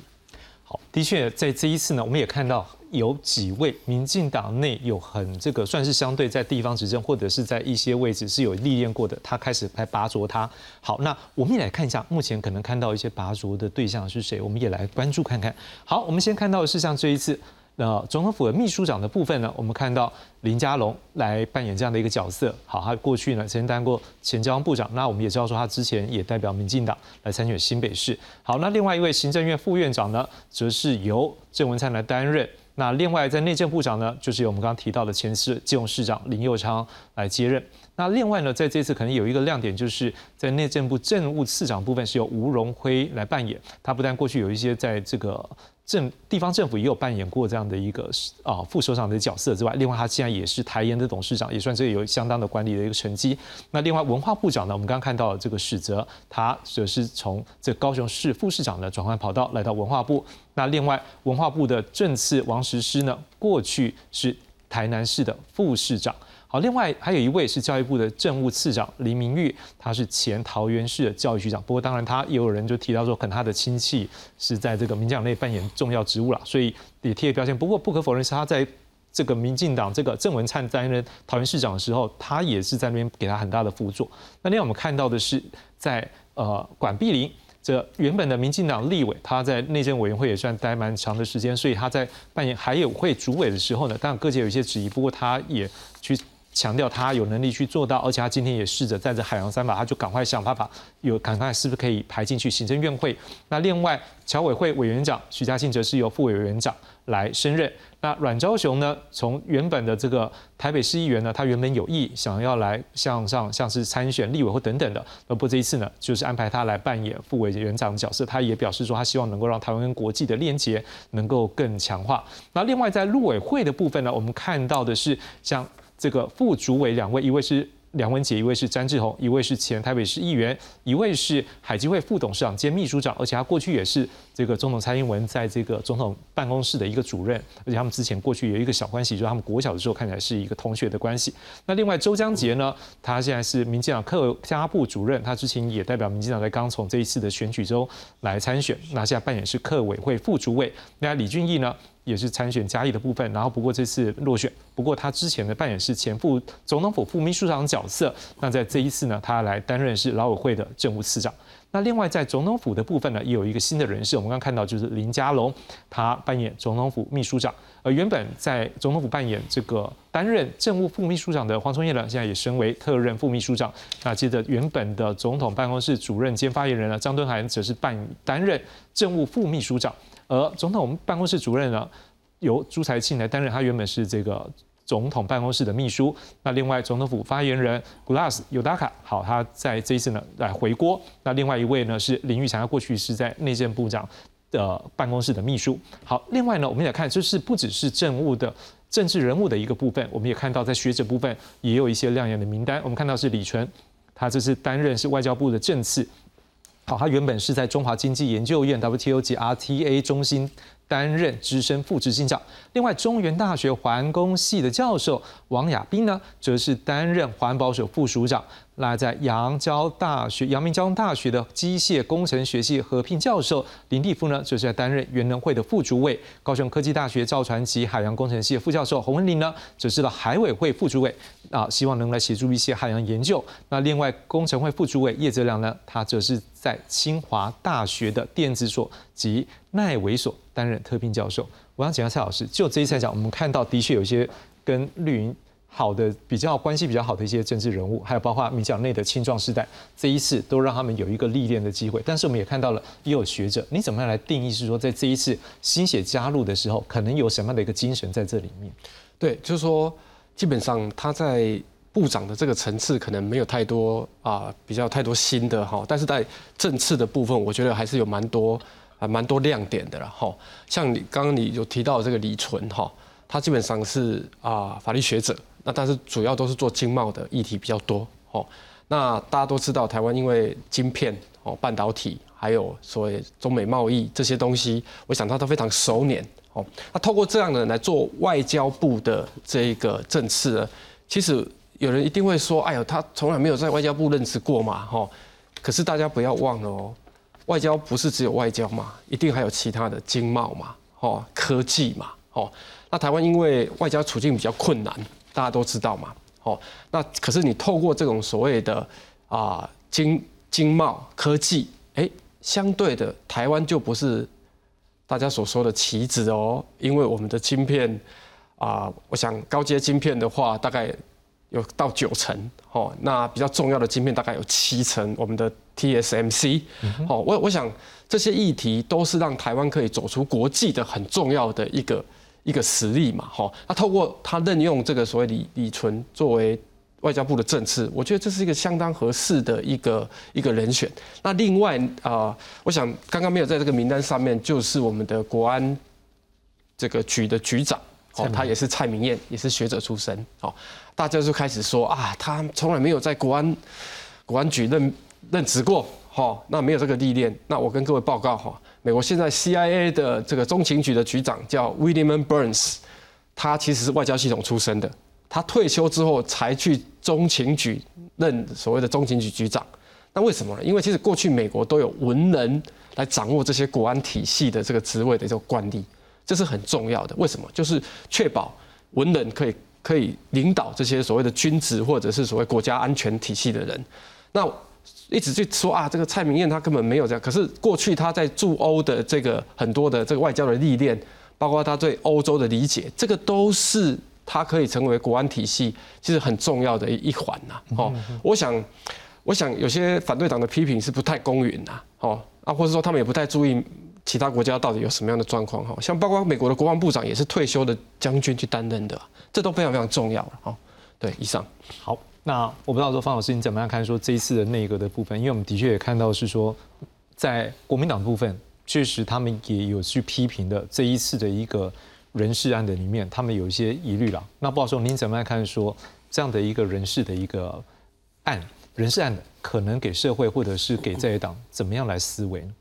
好，的确在这一次呢，我们也看到。有几位民进党内有很这个算是相对在地方执政或者是在一些位置是有历练过的，他开始来拔擢他。好，那我们也来看一下，目前可能看到一些拔擢的对象是谁，我们也来关注看看。好，我们先看到的是像这一次，那总统府的秘书长的部分呢，我们看到林佳龙来扮演这样的一个角色。好，他过去呢曾经当过前交通部长，那我们也知道说他之前也代表民进党来参选新北市。好，那另外一位行政院副院长呢，则是由郑文灿来担任。那另外，在内政部长呢，就是由我们刚刚提到的前市金融市长林佑昌来接任。那另外呢，在这次可能有一个亮点，就是在内政部政务次长部分是由吴荣辉来扮演。他不但过去有一些在这个政地方政府也有扮演过这样的一个啊副首长的角色之外，另外他现在也是台研的董事长，也算是有相当的管理的一个成绩。那另外文化部长呢，我们刚刚看到这个史泽，他则是从这高雄市副市长的转换跑道来到文化部。那另外文化部的政次王石师呢，过去是台南市的副市长。好，另外还有一位是教育部的政务次长林明玉，他是前桃园市的教育局长。不过，当然他也有人就提到说，可能他的亲戚是在这个民进党内扮演重要职务了，所以也贴标签。不过，不可否认是他在这个民进党这个郑文灿担任桃园市长的时候，他也是在那边给他很大的辅助。那另外我们看到的是，在呃管碧林。这原本的民进党立委，他在内政委员会也算待蛮长的时间，所以他在扮演海友会主委的时候呢，当然各界有一些质疑，不过他也去。强调他有能力去做到，而且他今天也试着在这海洋三法，他就赶快想办法，有赶快是不是可以排进去行政院会。那另外，侨委会委员长徐家庆则是由副委员长来升任。那阮昭雄呢，从原本的这个台北市议员呢，他原本有意想要来向上像是参选立委或等等的，不过这一次呢，就是安排他来扮演副委员长的角色。他也表示说，他希望能够让台湾跟国际的链接能够更强化。那另外在陆委会的部分呢，我们看到的是像。这个副主委两位，一位是梁文杰，一位是詹志宏，一位是前台北市议员，一位是海基会副董事长兼秘书长，而且他过去也是这个总统蔡英文在这个总统办公室的一个主任，而且他们之前过去有一个小关系，就是他们国小的时候看起来是一个同学的关系。那另外周江杰呢，他现在是民进党客家部主任，他之前也代表民进党在刚从这一次的选举中来参选，那现在扮演是客委会副主委。那李俊毅呢？也是参选嘉义的部分，然后不过这次落选。不过他之前的扮演是前副总统府副秘书长角色，那在这一次呢，他来担任是劳委会的政务次长。那另外在总统府的部分呢，也有一个新的人士，我们刚看到就是林佳龙，他扮演总统府秘书长。而原本在总统府扮演这个担任政务副秘书长的黄崇业呢，现在也升为特任副秘书长。那接着原本的总统办公室主任兼发言人呢，张敦涵则是扮担任政务副秘书长。而总统办公室主任呢，由朱才庆来担任，他原本是这个总统办公室的秘书。那另外总统府发言人 Glass 尤达卡，好，他在这一次呢来回锅。那另外一位呢是林玉祥，他过去是在内政部长的办公室的秘书。好，另外呢，我们也看，就是不只是政务的政治人物的一个部分，我们也看到在学者部分也有一些亮眼的名单。我们看到是李纯，他这次担任是外交部的政次。好，他原本是在中华经济研究院 WTO 及 RTA 中心。担任资深副执行长。另外，中原大学环工系的教授王亚斌呢，则是担任环保署副署长。那在阳交大学、阳明交通大学的机械工程学系合聘教授林立夫呢，就是在担任原能会的副主委。高雄科技大学造船及海洋工程系副教授洪文林呢，则是了海委会副主委，啊，希望能来协助一些海洋研究。那另外，工程会副主委叶泽良呢，他则是在清华大学的电子所及奈维所担任特聘教授。我想请教蔡老师，就这一次来讲，我们看到的确有一些跟绿营。好的，比较关系比较好的一些政治人物，还有包括民讲内的青壮世代，这一次都让他们有一个历练的机会。但是我们也看到了，也有学者，你怎么样来定义是说，在这一次新血加入的时候，可能有什么样的一个精神在这里面？对，就是说，基本上他在部长的这个层次可能没有太多啊，比较太多新的哈，但是在政次的部分，我觉得还是有蛮多还，蛮多亮点的了哈。像你刚刚你有提到这个李纯哈，他基本上是啊法律学者。那但是主要都是做经贸的议题比较多哦。那大家都知道，台湾因为晶片哦、半导体，还有所谓中美贸易这些东西，我想他都非常熟稔哦。那透过这样的人来做外交部的这个政次呢，其实有人一定会说，哎呦，他从来没有在外交部任职过嘛，哈。可是大家不要忘了哦，外交不是只有外交嘛，一定还有其他的经贸嘛，哦，科技嘛，哦。那台湾因为外交处境比较困难。大家都知道嘛，哦，那可是你透过这种所谓的啊经经贸科技，哎，相对的台湾就不是大家所说的棋子哦，因为我们的晶片啊，我想高阶晶片的话大概有到九成，哦，那比较重要的晶片大概有七成，我们的 TSMC，哦，我我想这些议题都是让台湾可以走出国际的很重要的一个。一个实力嘛，哈，那透过他任用这个所谓李李纯作为外交部的政次，我觉得这是一个相当合适的一个一个人选。那另外啊，我想刚刚没有在这个名单上面，就是我们的国安这个局的局长，哦，他也是蔡明燕，也是学者出身，哦，大家就开始说啊，他从来没有在国安国安局任任职过，哈，那没有这个历练。那我跟各位报告哈。美国现在 CIA 的这个中情局的局长叫 William Burns，他其实是外交系统出身的。他退休之后才去中情局任所谓的中情局局长。那为什么呢？因为其实过去美国都有文人来掌握这些国安体系的这个职位的这个惯例，这是很重要的。为什么？就是确保文人可以可以领导这些所谓的君子或者是所谓国家安全体系的人。那一直去说啊，这个蔡明燕他根本没有这样。可是过去他在驻欧的这个很多的这个外交的历练，包括他对欧洲的理解，这个都是他可以成为国安体系其实很重要的一环呐。哦，我想，我想有些反对党的批评是不太公允呐。哦，啊，或者说他们也不太注意其他国家到底有什么样的状况。哈，像包括美国的国防部长也是退休的将军去担任的，这都非常非常重要了。哦，对，以上好。那我不知道说方老师你怎么样看说这一次的内阁的部分，因为我们的确也看到是说，在国民党部分，确实他们也有去批评的这一次的一个人事案的里面，他们有一些疑虑了。那不好说您怎么样看说这样的一个人事的一个案、人事案的，可能给社会或者是给在野党怎么样来思维呢？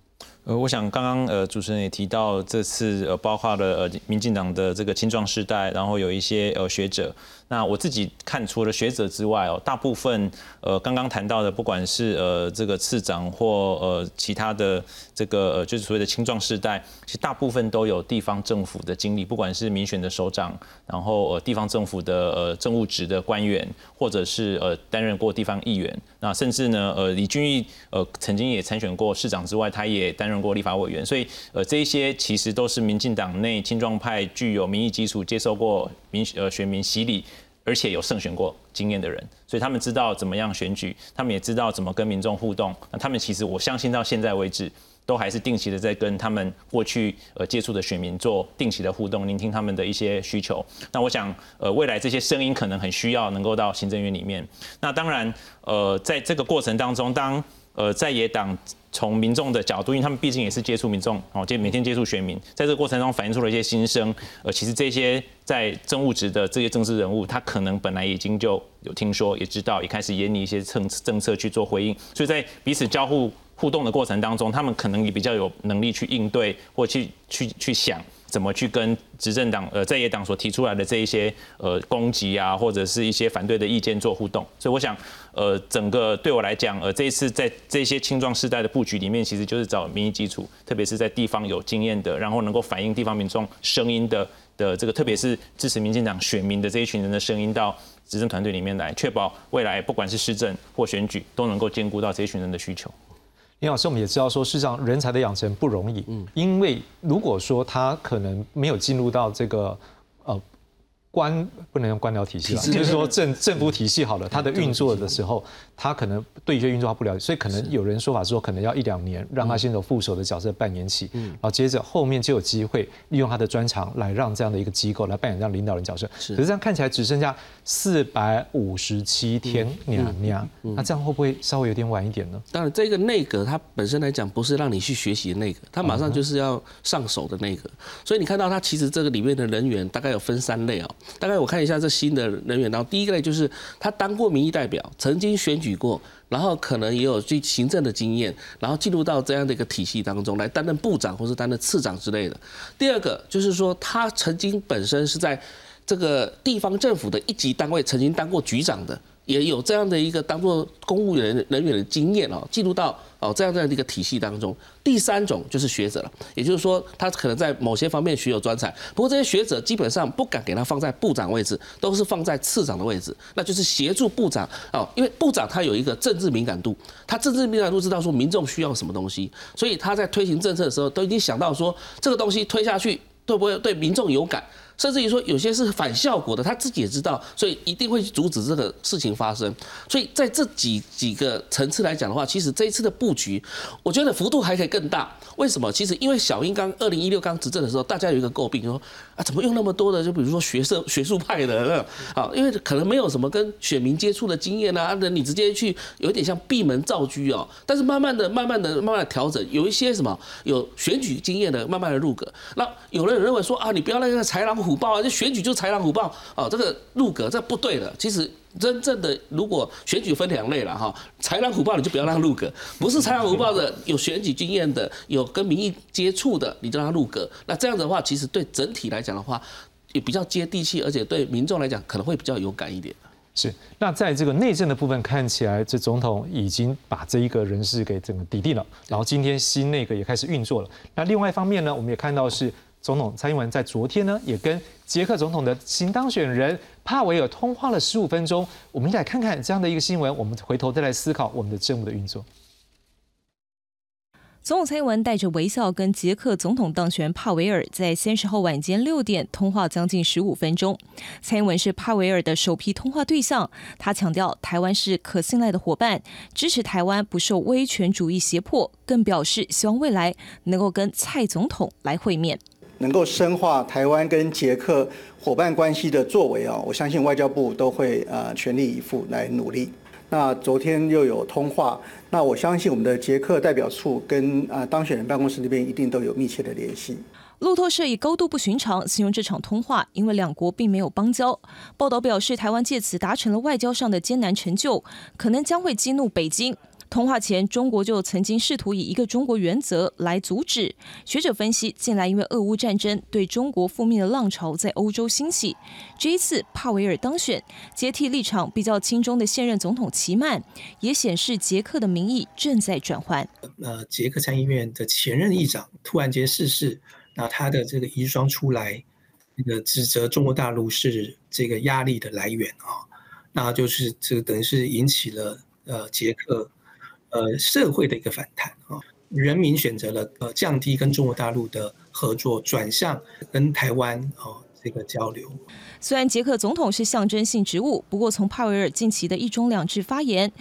呃，我想刚刚呃主持人也提到，这次呃包括了呃民进党的这个青壮世代，然后有一些呃学者。那我自己看，除了学者之外哦，大部分呃刚刚谈到的，不管是呃这个次长或呃其他的这个呃就是所谓的青壮世代，其实大部分都有地方政府的经历，不管是民选的首长，然后呃地方政府的呃政务职的官员，或者是呃担任过地方议员，那甚至呢呃李俊毅呃曾经也参选过市长之外，他也担任过立法委员，所以呃这一些其实都是民进党内青壮派具有民意基础、接受过民呃选民洗礼。而且有胜选过经验的人，所以他们知道怎么样选举，他们也知道怎么跟民众互动。那他们其实我相信到现在为止，都还是定期的在跟他们过去呃接触的选民做定期的互动，聆听他们的一些需求。那我想呃未来这些声音可能很需要能够到行政院里面。那当然呃在这个过程当中，当呃在野党。从民众的角度，因为他们毕竟也是接触民众，哦，接每天接触选民，在这个过程中反映出了一些心声。呃，其实这些在政务职的这些政治人物，他可能本来已经就有听说，也知道，也开始研拟一些政政策去做回应。所以在彼此交互互动的过程当中，他们可能也比较有能力去应对，或去去去想。怎么去跟执政党呃在野党所提出来的这一些呃攻击啊，或者是一些反对的意见做互动？所以我想，呃，整个对我来讲，呃，这一次在这些青壮世代的布局里面，其实就是找民意基础，特别是在地方有经验的，然后能够反映地方民众声音的的这个，特别是支持民进党选民的这一群人的声音到执政团队里面来，确保未来不管是施政或选举都能够兼顾到这一群人的需求。林老师，我们也知道说，事实上人才的养成不容易，嗯，因为如果说他可能没有进入到这个呃官，不能用官僚体系了，就是说政政府体系好了，它的运作的时候。它可能对一些运作它不了解，所以可能有人说法说，可能要一两年让他先走副手的角色扮演起，然后接着后面就有机会利用他的专长来让这样的一个机构来扮演这样领导人角色。可是这样看起来只剩下四百五十七天，娘娘，那这样会不会稍微有点晚一点呢？当然，这个内阁它本身来讲不是让你去学习的内阁，它马上就是要上手的内阁。所以你看到它其实这个里面的人员大概有分三类啊，大概我看一下这新的人员，然后第一个呢就是他当过民意代表，曾经选举。举过，然后可能也有去行政的经验，然后进入到这样的一个体系当中来担任部长或是担任次长之类的。第二个就是说，他曾经本身是在这个地方政府的一级单位曾经当过局长的。也有这样的一个当做公务员人员的经验哦，进入到哦这样这样的一个体系当中。第三种就是学者了，也就是说他可能在某些方面学有专才，不过这些学者基本上不敢给他放在部长位置，都是放在次长的位置，那就是协助部长哦，因为部长他有一个政治敏感度，他政治敏感度知道说民众需要什么东西，所以他在推行政策的时候都已经想到说这个东西推下去会不会对民众有感。甚至于说有些是反效果的，他自己也知道，所以一定会阻止这个事情发生。所以在这几几个层次来讲的话，其实这一次的布局，我觉得幅度还可以更大。为什么？其实因为小英刚二零一六刚执政的时候，大家有一个诟病，说啊怎么用那么多的，就比如说学生学术派的，啊，因为可能没有什么跟选民接触的经验啊，那你直接去有点像闭门造车哦。但是慢慢的、慢慢的、慢慢的调整，有一些什么有选举经验的，慢慢的入阁。那有人认为说啊，你不要那个豺狼。虎豹啊，这选举就豺狼虎豹啊，这个入阁这不对的。其实真正的如果选举分两类了哈，豺狼虎豹你就不要让入阁，不是豺狼虎豹的有选举经验的，有跟民意接触的，你就让他入阁。那这样的话，其实对整体来讲的话，也比较接地气，而且对民众来讲可能会比较有感一点。是。那在这个内政的部分，看起来这总统已经把这一个人事给整个抵定了，然后今天新内阁也开始运作了。那另外一方面呢，我们也看到是。总统蔡英文在昨天呢，也跟捷克总统的新当选人帕维尔通话了十五分钟。我们来看看这样的一个新闻，我们回头再来思考我们的政务的运作。总统蔡英文带着微笑跟捷克总统当选帕维尔在三十号晚间六点通话将近十五分钟。蔡英文是帕维尔的首批通话对象，他强调台湾是可信赖的伙伴，支持台湾不受威权主义胁迫，更表示希望未来能够跟蔡总统来会面。能够深化台湾跟捷克伙伴关系的作为啊，我相信外交部都会呃全力以赴来努力。那昨天又有通话，那我相信我们的捷克代表处跟啊当选人办公室那边一定都有密切的联系。路透社以高度不寻常形容这场通话，因为两国并没有邦交。报道表示，台湾借此达成了外交上的艰难成就，可能将会激怒北京。通话前，中国就曾经试图以一个中国原则来阻止。学者分析，近来因为俄乌战争对中国负面的浪潮在欧洲兴起，这一次帕维尔当选，接替立场比较轻中的现任总统齐曼，也显示捷克的民意正在转换。呃，捷克参议院的前任议长突然间逝世。那他的这个遗孀出来，那个指责中国大陆是这个压力的来源啊，那就是这个等于是引起了呃捷克呃社会的一个反弹啊，人民选择了呃降低跟中国大陆的合作，转向跟台湾哦。这个交流，虽然捷克总统是象征性职务，不过从帕维尔近期的一中两制发言，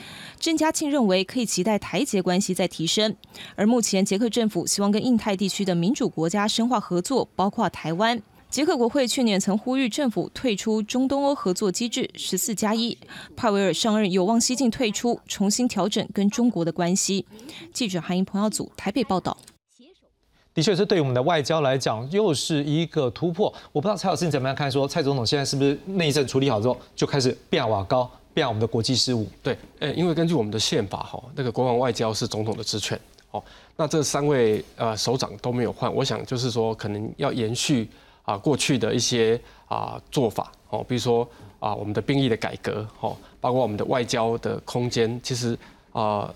郑嘉庆认为可以期待台捷关系在提升。而目前捷克政府希望跟印太地区的民主国家深化合作，包括台湾。捷克国会去年曾呼吁政府退出中东欧合作机制十四加一，帕维尔上任有望西进退出，重新调整跟中国的关系。记者韩英彭耀组台北报道。的确是对我们的外交来讲，又是一个突破。我不知道蔡老师你怎么样看？说蔡总统现在是不是内政处理好之后，就开始变瓦高，变我们的国际事务？对，呃，因为根据我们的宪法，哈，那个国防外交是总统的职权，哦，那这三位呃首长都没有换，我想就是说，可能要延续啊过去的一些啊做法，哦，比如说啊我们的兵役的改革，哦，包括我们的外交的空间，其实啊。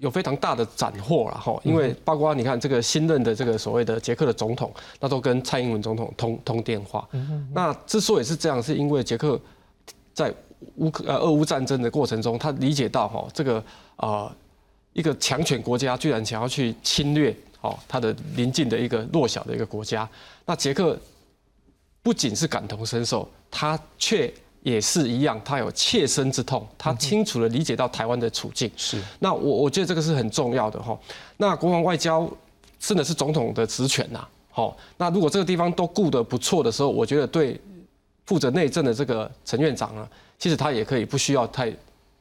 有非常大的斩获了哈，因为包括你看这个新任的这个所谓的捷克的总统，那都跟蔡英文总统通通电话。那之所以是这样，是因为捷克在乌克呃俄乌战争的过程中，他理解到哈这个啊一个强权国家居然想要去侵略哦他的邻近的一个弱小的一个国家，那捷克不仅是感同身受，他却。也是一样，他有切身之痛，他清楚的理解到台湾的处境。是，那我我觉得这个是很重要的哈。那国防外交真的是总统的职权呐。好，那如果这个地方都顾得不错的时候，我觉得对负责内政的这个陈院长啊，其实他也可以不需要太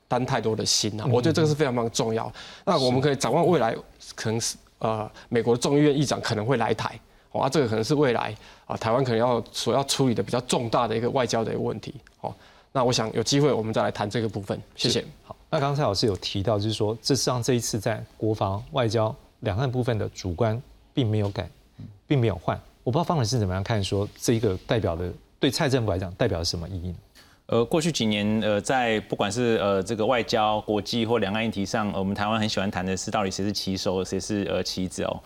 担太多的心啊。我觉得这个是非常非常重要。那我们可以展望未来，可能是呃美国的众议院议长可能会来台。啊，这个可能是未来啊，台湾可能要所要处理的比较重大的一个外交的一个问题。哦，那我想有机会我们再来谈这个部分。谢谢。好，那刚才老师有提到，就是说，这上这一次在国防、外交、两岸部分的主观并没有改，并没有换。我不知道方老师怎么样看，说这一个代表的对蔡政府来讲代表什么意义？呃，过去几年，呃，在不管是呃这个外交、国际或两岸议题上，我们台湾很喜欢谈的是到底谁是旗手，谁是呃棋子哦。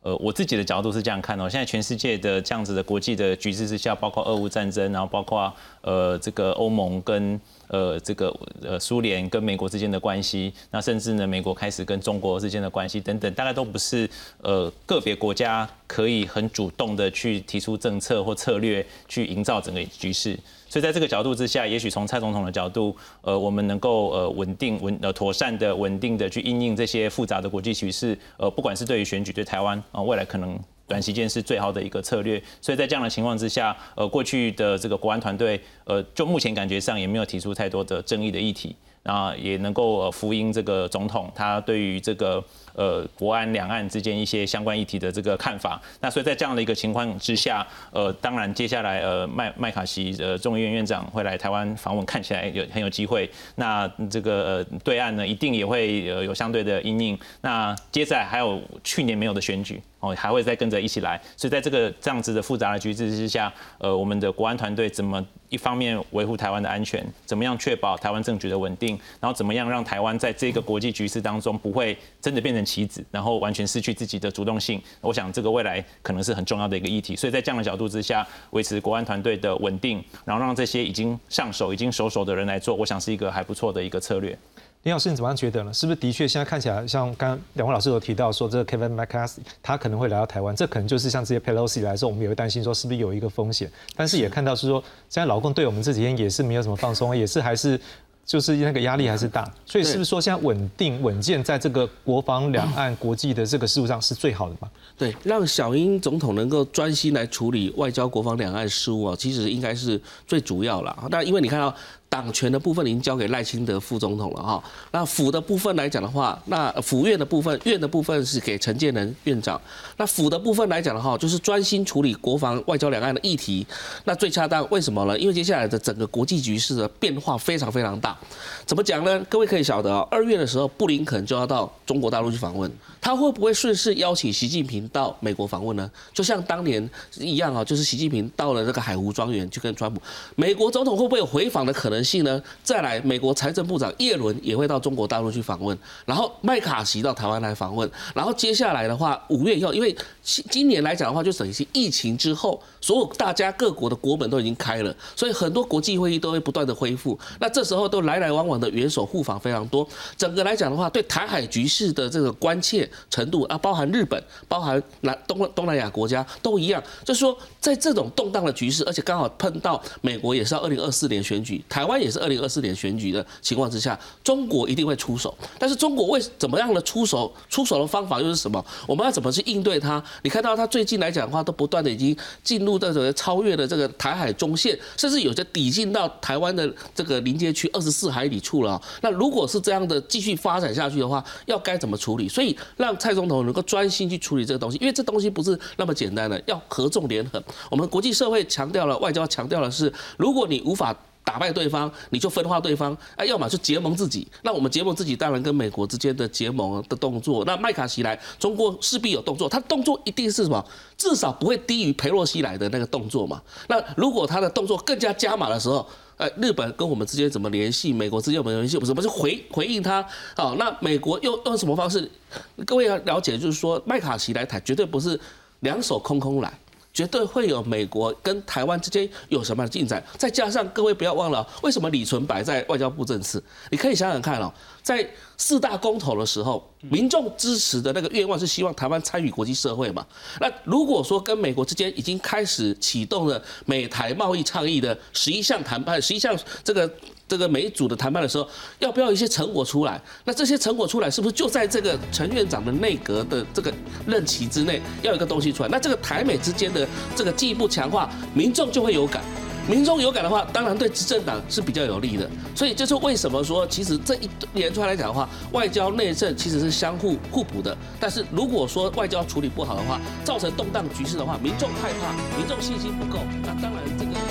呃，我自己的角度是这样看哦，现在全世界的这样子的国际的局势之下，包括俄乌战争，然后包括呃这个欧盟跟呃这个呃苏联跟美国之间的关系，那甚至呢美国开始跟中国之间的关系等等，大概都不是呃个别国家可以很主动的去提出政策或策略去营造整个局势。所以在这个角度之下，也许从蔡总统的角度，呃，我们能够呃稳定稳呃妥善的稳定的去应应这些复杂的国际局势，呃，不管是对于选举对台湾啊，未来可能短时间是最好的一个策略。所以在这样的情况之下，呃，过去的这个国安团队，呃，就目前感觉上也没有提出太多的争议的议题，那也能够呃福音这个总统他对于这个。呃，国安两岸之间一些相关议题的这个看法，那所以在这样的一个情况之下，呃，当然接下来呃麦麦卡锡呃众议院院长会来台湾访问，看起来有很有机会。那这个呃对岸呢，一定也会呃有相对的阴影。那接下来还有去年没有的选举哦，还会再跟着一起来。所以在这个这样子的复杂的局势之下，呃，我们的国安团队怎么一方面维护台湾的安全，怎么样确保台湾政局的稳定，然后怎么样让台湾在这个国际局势当中不会真的变成。棋子，然后完全失去自己的主动性，我想这个未来可能是很重要的一个议题。所以在这样的角度之下，维持国安团队的稳定，然后让这些已经上手、已经熟手的人来做，我想是一个还不错的一个策略。林老师，你怎么样觉得呢？是不是的确现在看起来，像刚刚两位老师有提到说，这个 Kevin McCarthy 他可能会来到台湾，这可能就是像这些 Pelosi 来说，我们也会担心说是不是有一个风险。但是也看到是说，现在老公对我们这几天也是没有什么放松，也是还是。就是那个压力还是大，所以是不是说现在稳定稳健在这个国防、两岸、国际的这个事务上是最好的嘛？对，让小英总统能够专心来处理外交、国防、两岸事务啊，其实应该是最主要了。那因为你看到党权的部分已经交给赖清德副总统了哈。那府的部分来讲的话，那府院的部分，院的部分是给陈建仁院长。那府的部分来讲的话，就是专心处理国防、外交、两岸的议题，那最恰当。为什么呢？因为接下来的整个国际局势的变化非常非常大。怎么讲呢？各位可以晓得啊，二月的时候，布林肯就要到中国大陆去访问，他会不会顺势邀请习近平到美国访问呢？就像当年一样啊，就是习近平到了这个海湖庄园去跟川普，美国总统会不会有回访的可能性呢？再来，美国财政部长耶伦也会到中国大陆去访问，然后麦卡锡到台湾来访问，然后接下来的话，五月以后，因为今年来讲的话，就等于是疫情之后，所有大家各国的国门都已经开了，所以很多国际会议都会不断的恢复。那这时候都来来往往的元首互访非常多，整个来讲的话，对台海局势的这个关切程度啊，包含日本，包含南东东南亚国家都一样，就是说在这种动荡的局势，而且刚好碰到美国也是要二零二四年选举，台湾也是二零二四年选举的情况之下，中国一定会出手。但是中国为怎么样的出手？出手的方法又是什么？我们要怎么去应对它？你看到它最近来讲的话，都不断的已经进入这个超越了这个台海中线，甚至有些抵近到台湾的这个临界区二十四海里处了。那如果是这样的继续发展下去的话，要该怎么处理？所以让蔡总统能够专心去处理这个东西，因为这东西不是那么简单的，要合纵连横。我们国际社会强调了，外交强调的是，如果你无法。打败对方，你就分化对方，哎，要么就结盟自己。那我们结盟自己，当然跟美国之间的结盟的动作。那麦卡锡来，中国势必有动作，他动作一定是什么？至少不会低于佩洛西来的那个动作嘛。那如果他的动作更加加码的时候，呃，日本跟我们之间怎么联系？美国之间有没有联系？怎么是回回应他？好，那美国用用什么方式？各位要了解，就是说麦卡锡来台绝对不是两手空空来。绝对会有美国跟台湾之间有什么样的进展，再加上各位不要忘了，为什么李纯摆在外交部政事？你可以想想看哦，在四大公投的时候，民众支持的那个愿望是希望台湾参与国际社会嘛？那如果说跟美国之间已经开始启动了美台贸易倡议的十一项谈判，十一项这个。这个每组的谈判的时候，要不要一些成果出来？那这些成果出来，是不是就在这个陈院长的内阁的这个任期之内，要一个东西出来？那这个台美之间的这个进一步强化，民众就会有感。民众有感的话，当然对执政党是比较有利的。所以这是为什么说，其实这一连串来讲的话，外交内政其实是相互互补的。但是如果说外交处理不好的话，造成动荡局势的话，民众害怕，民众信心不够，那当然这个。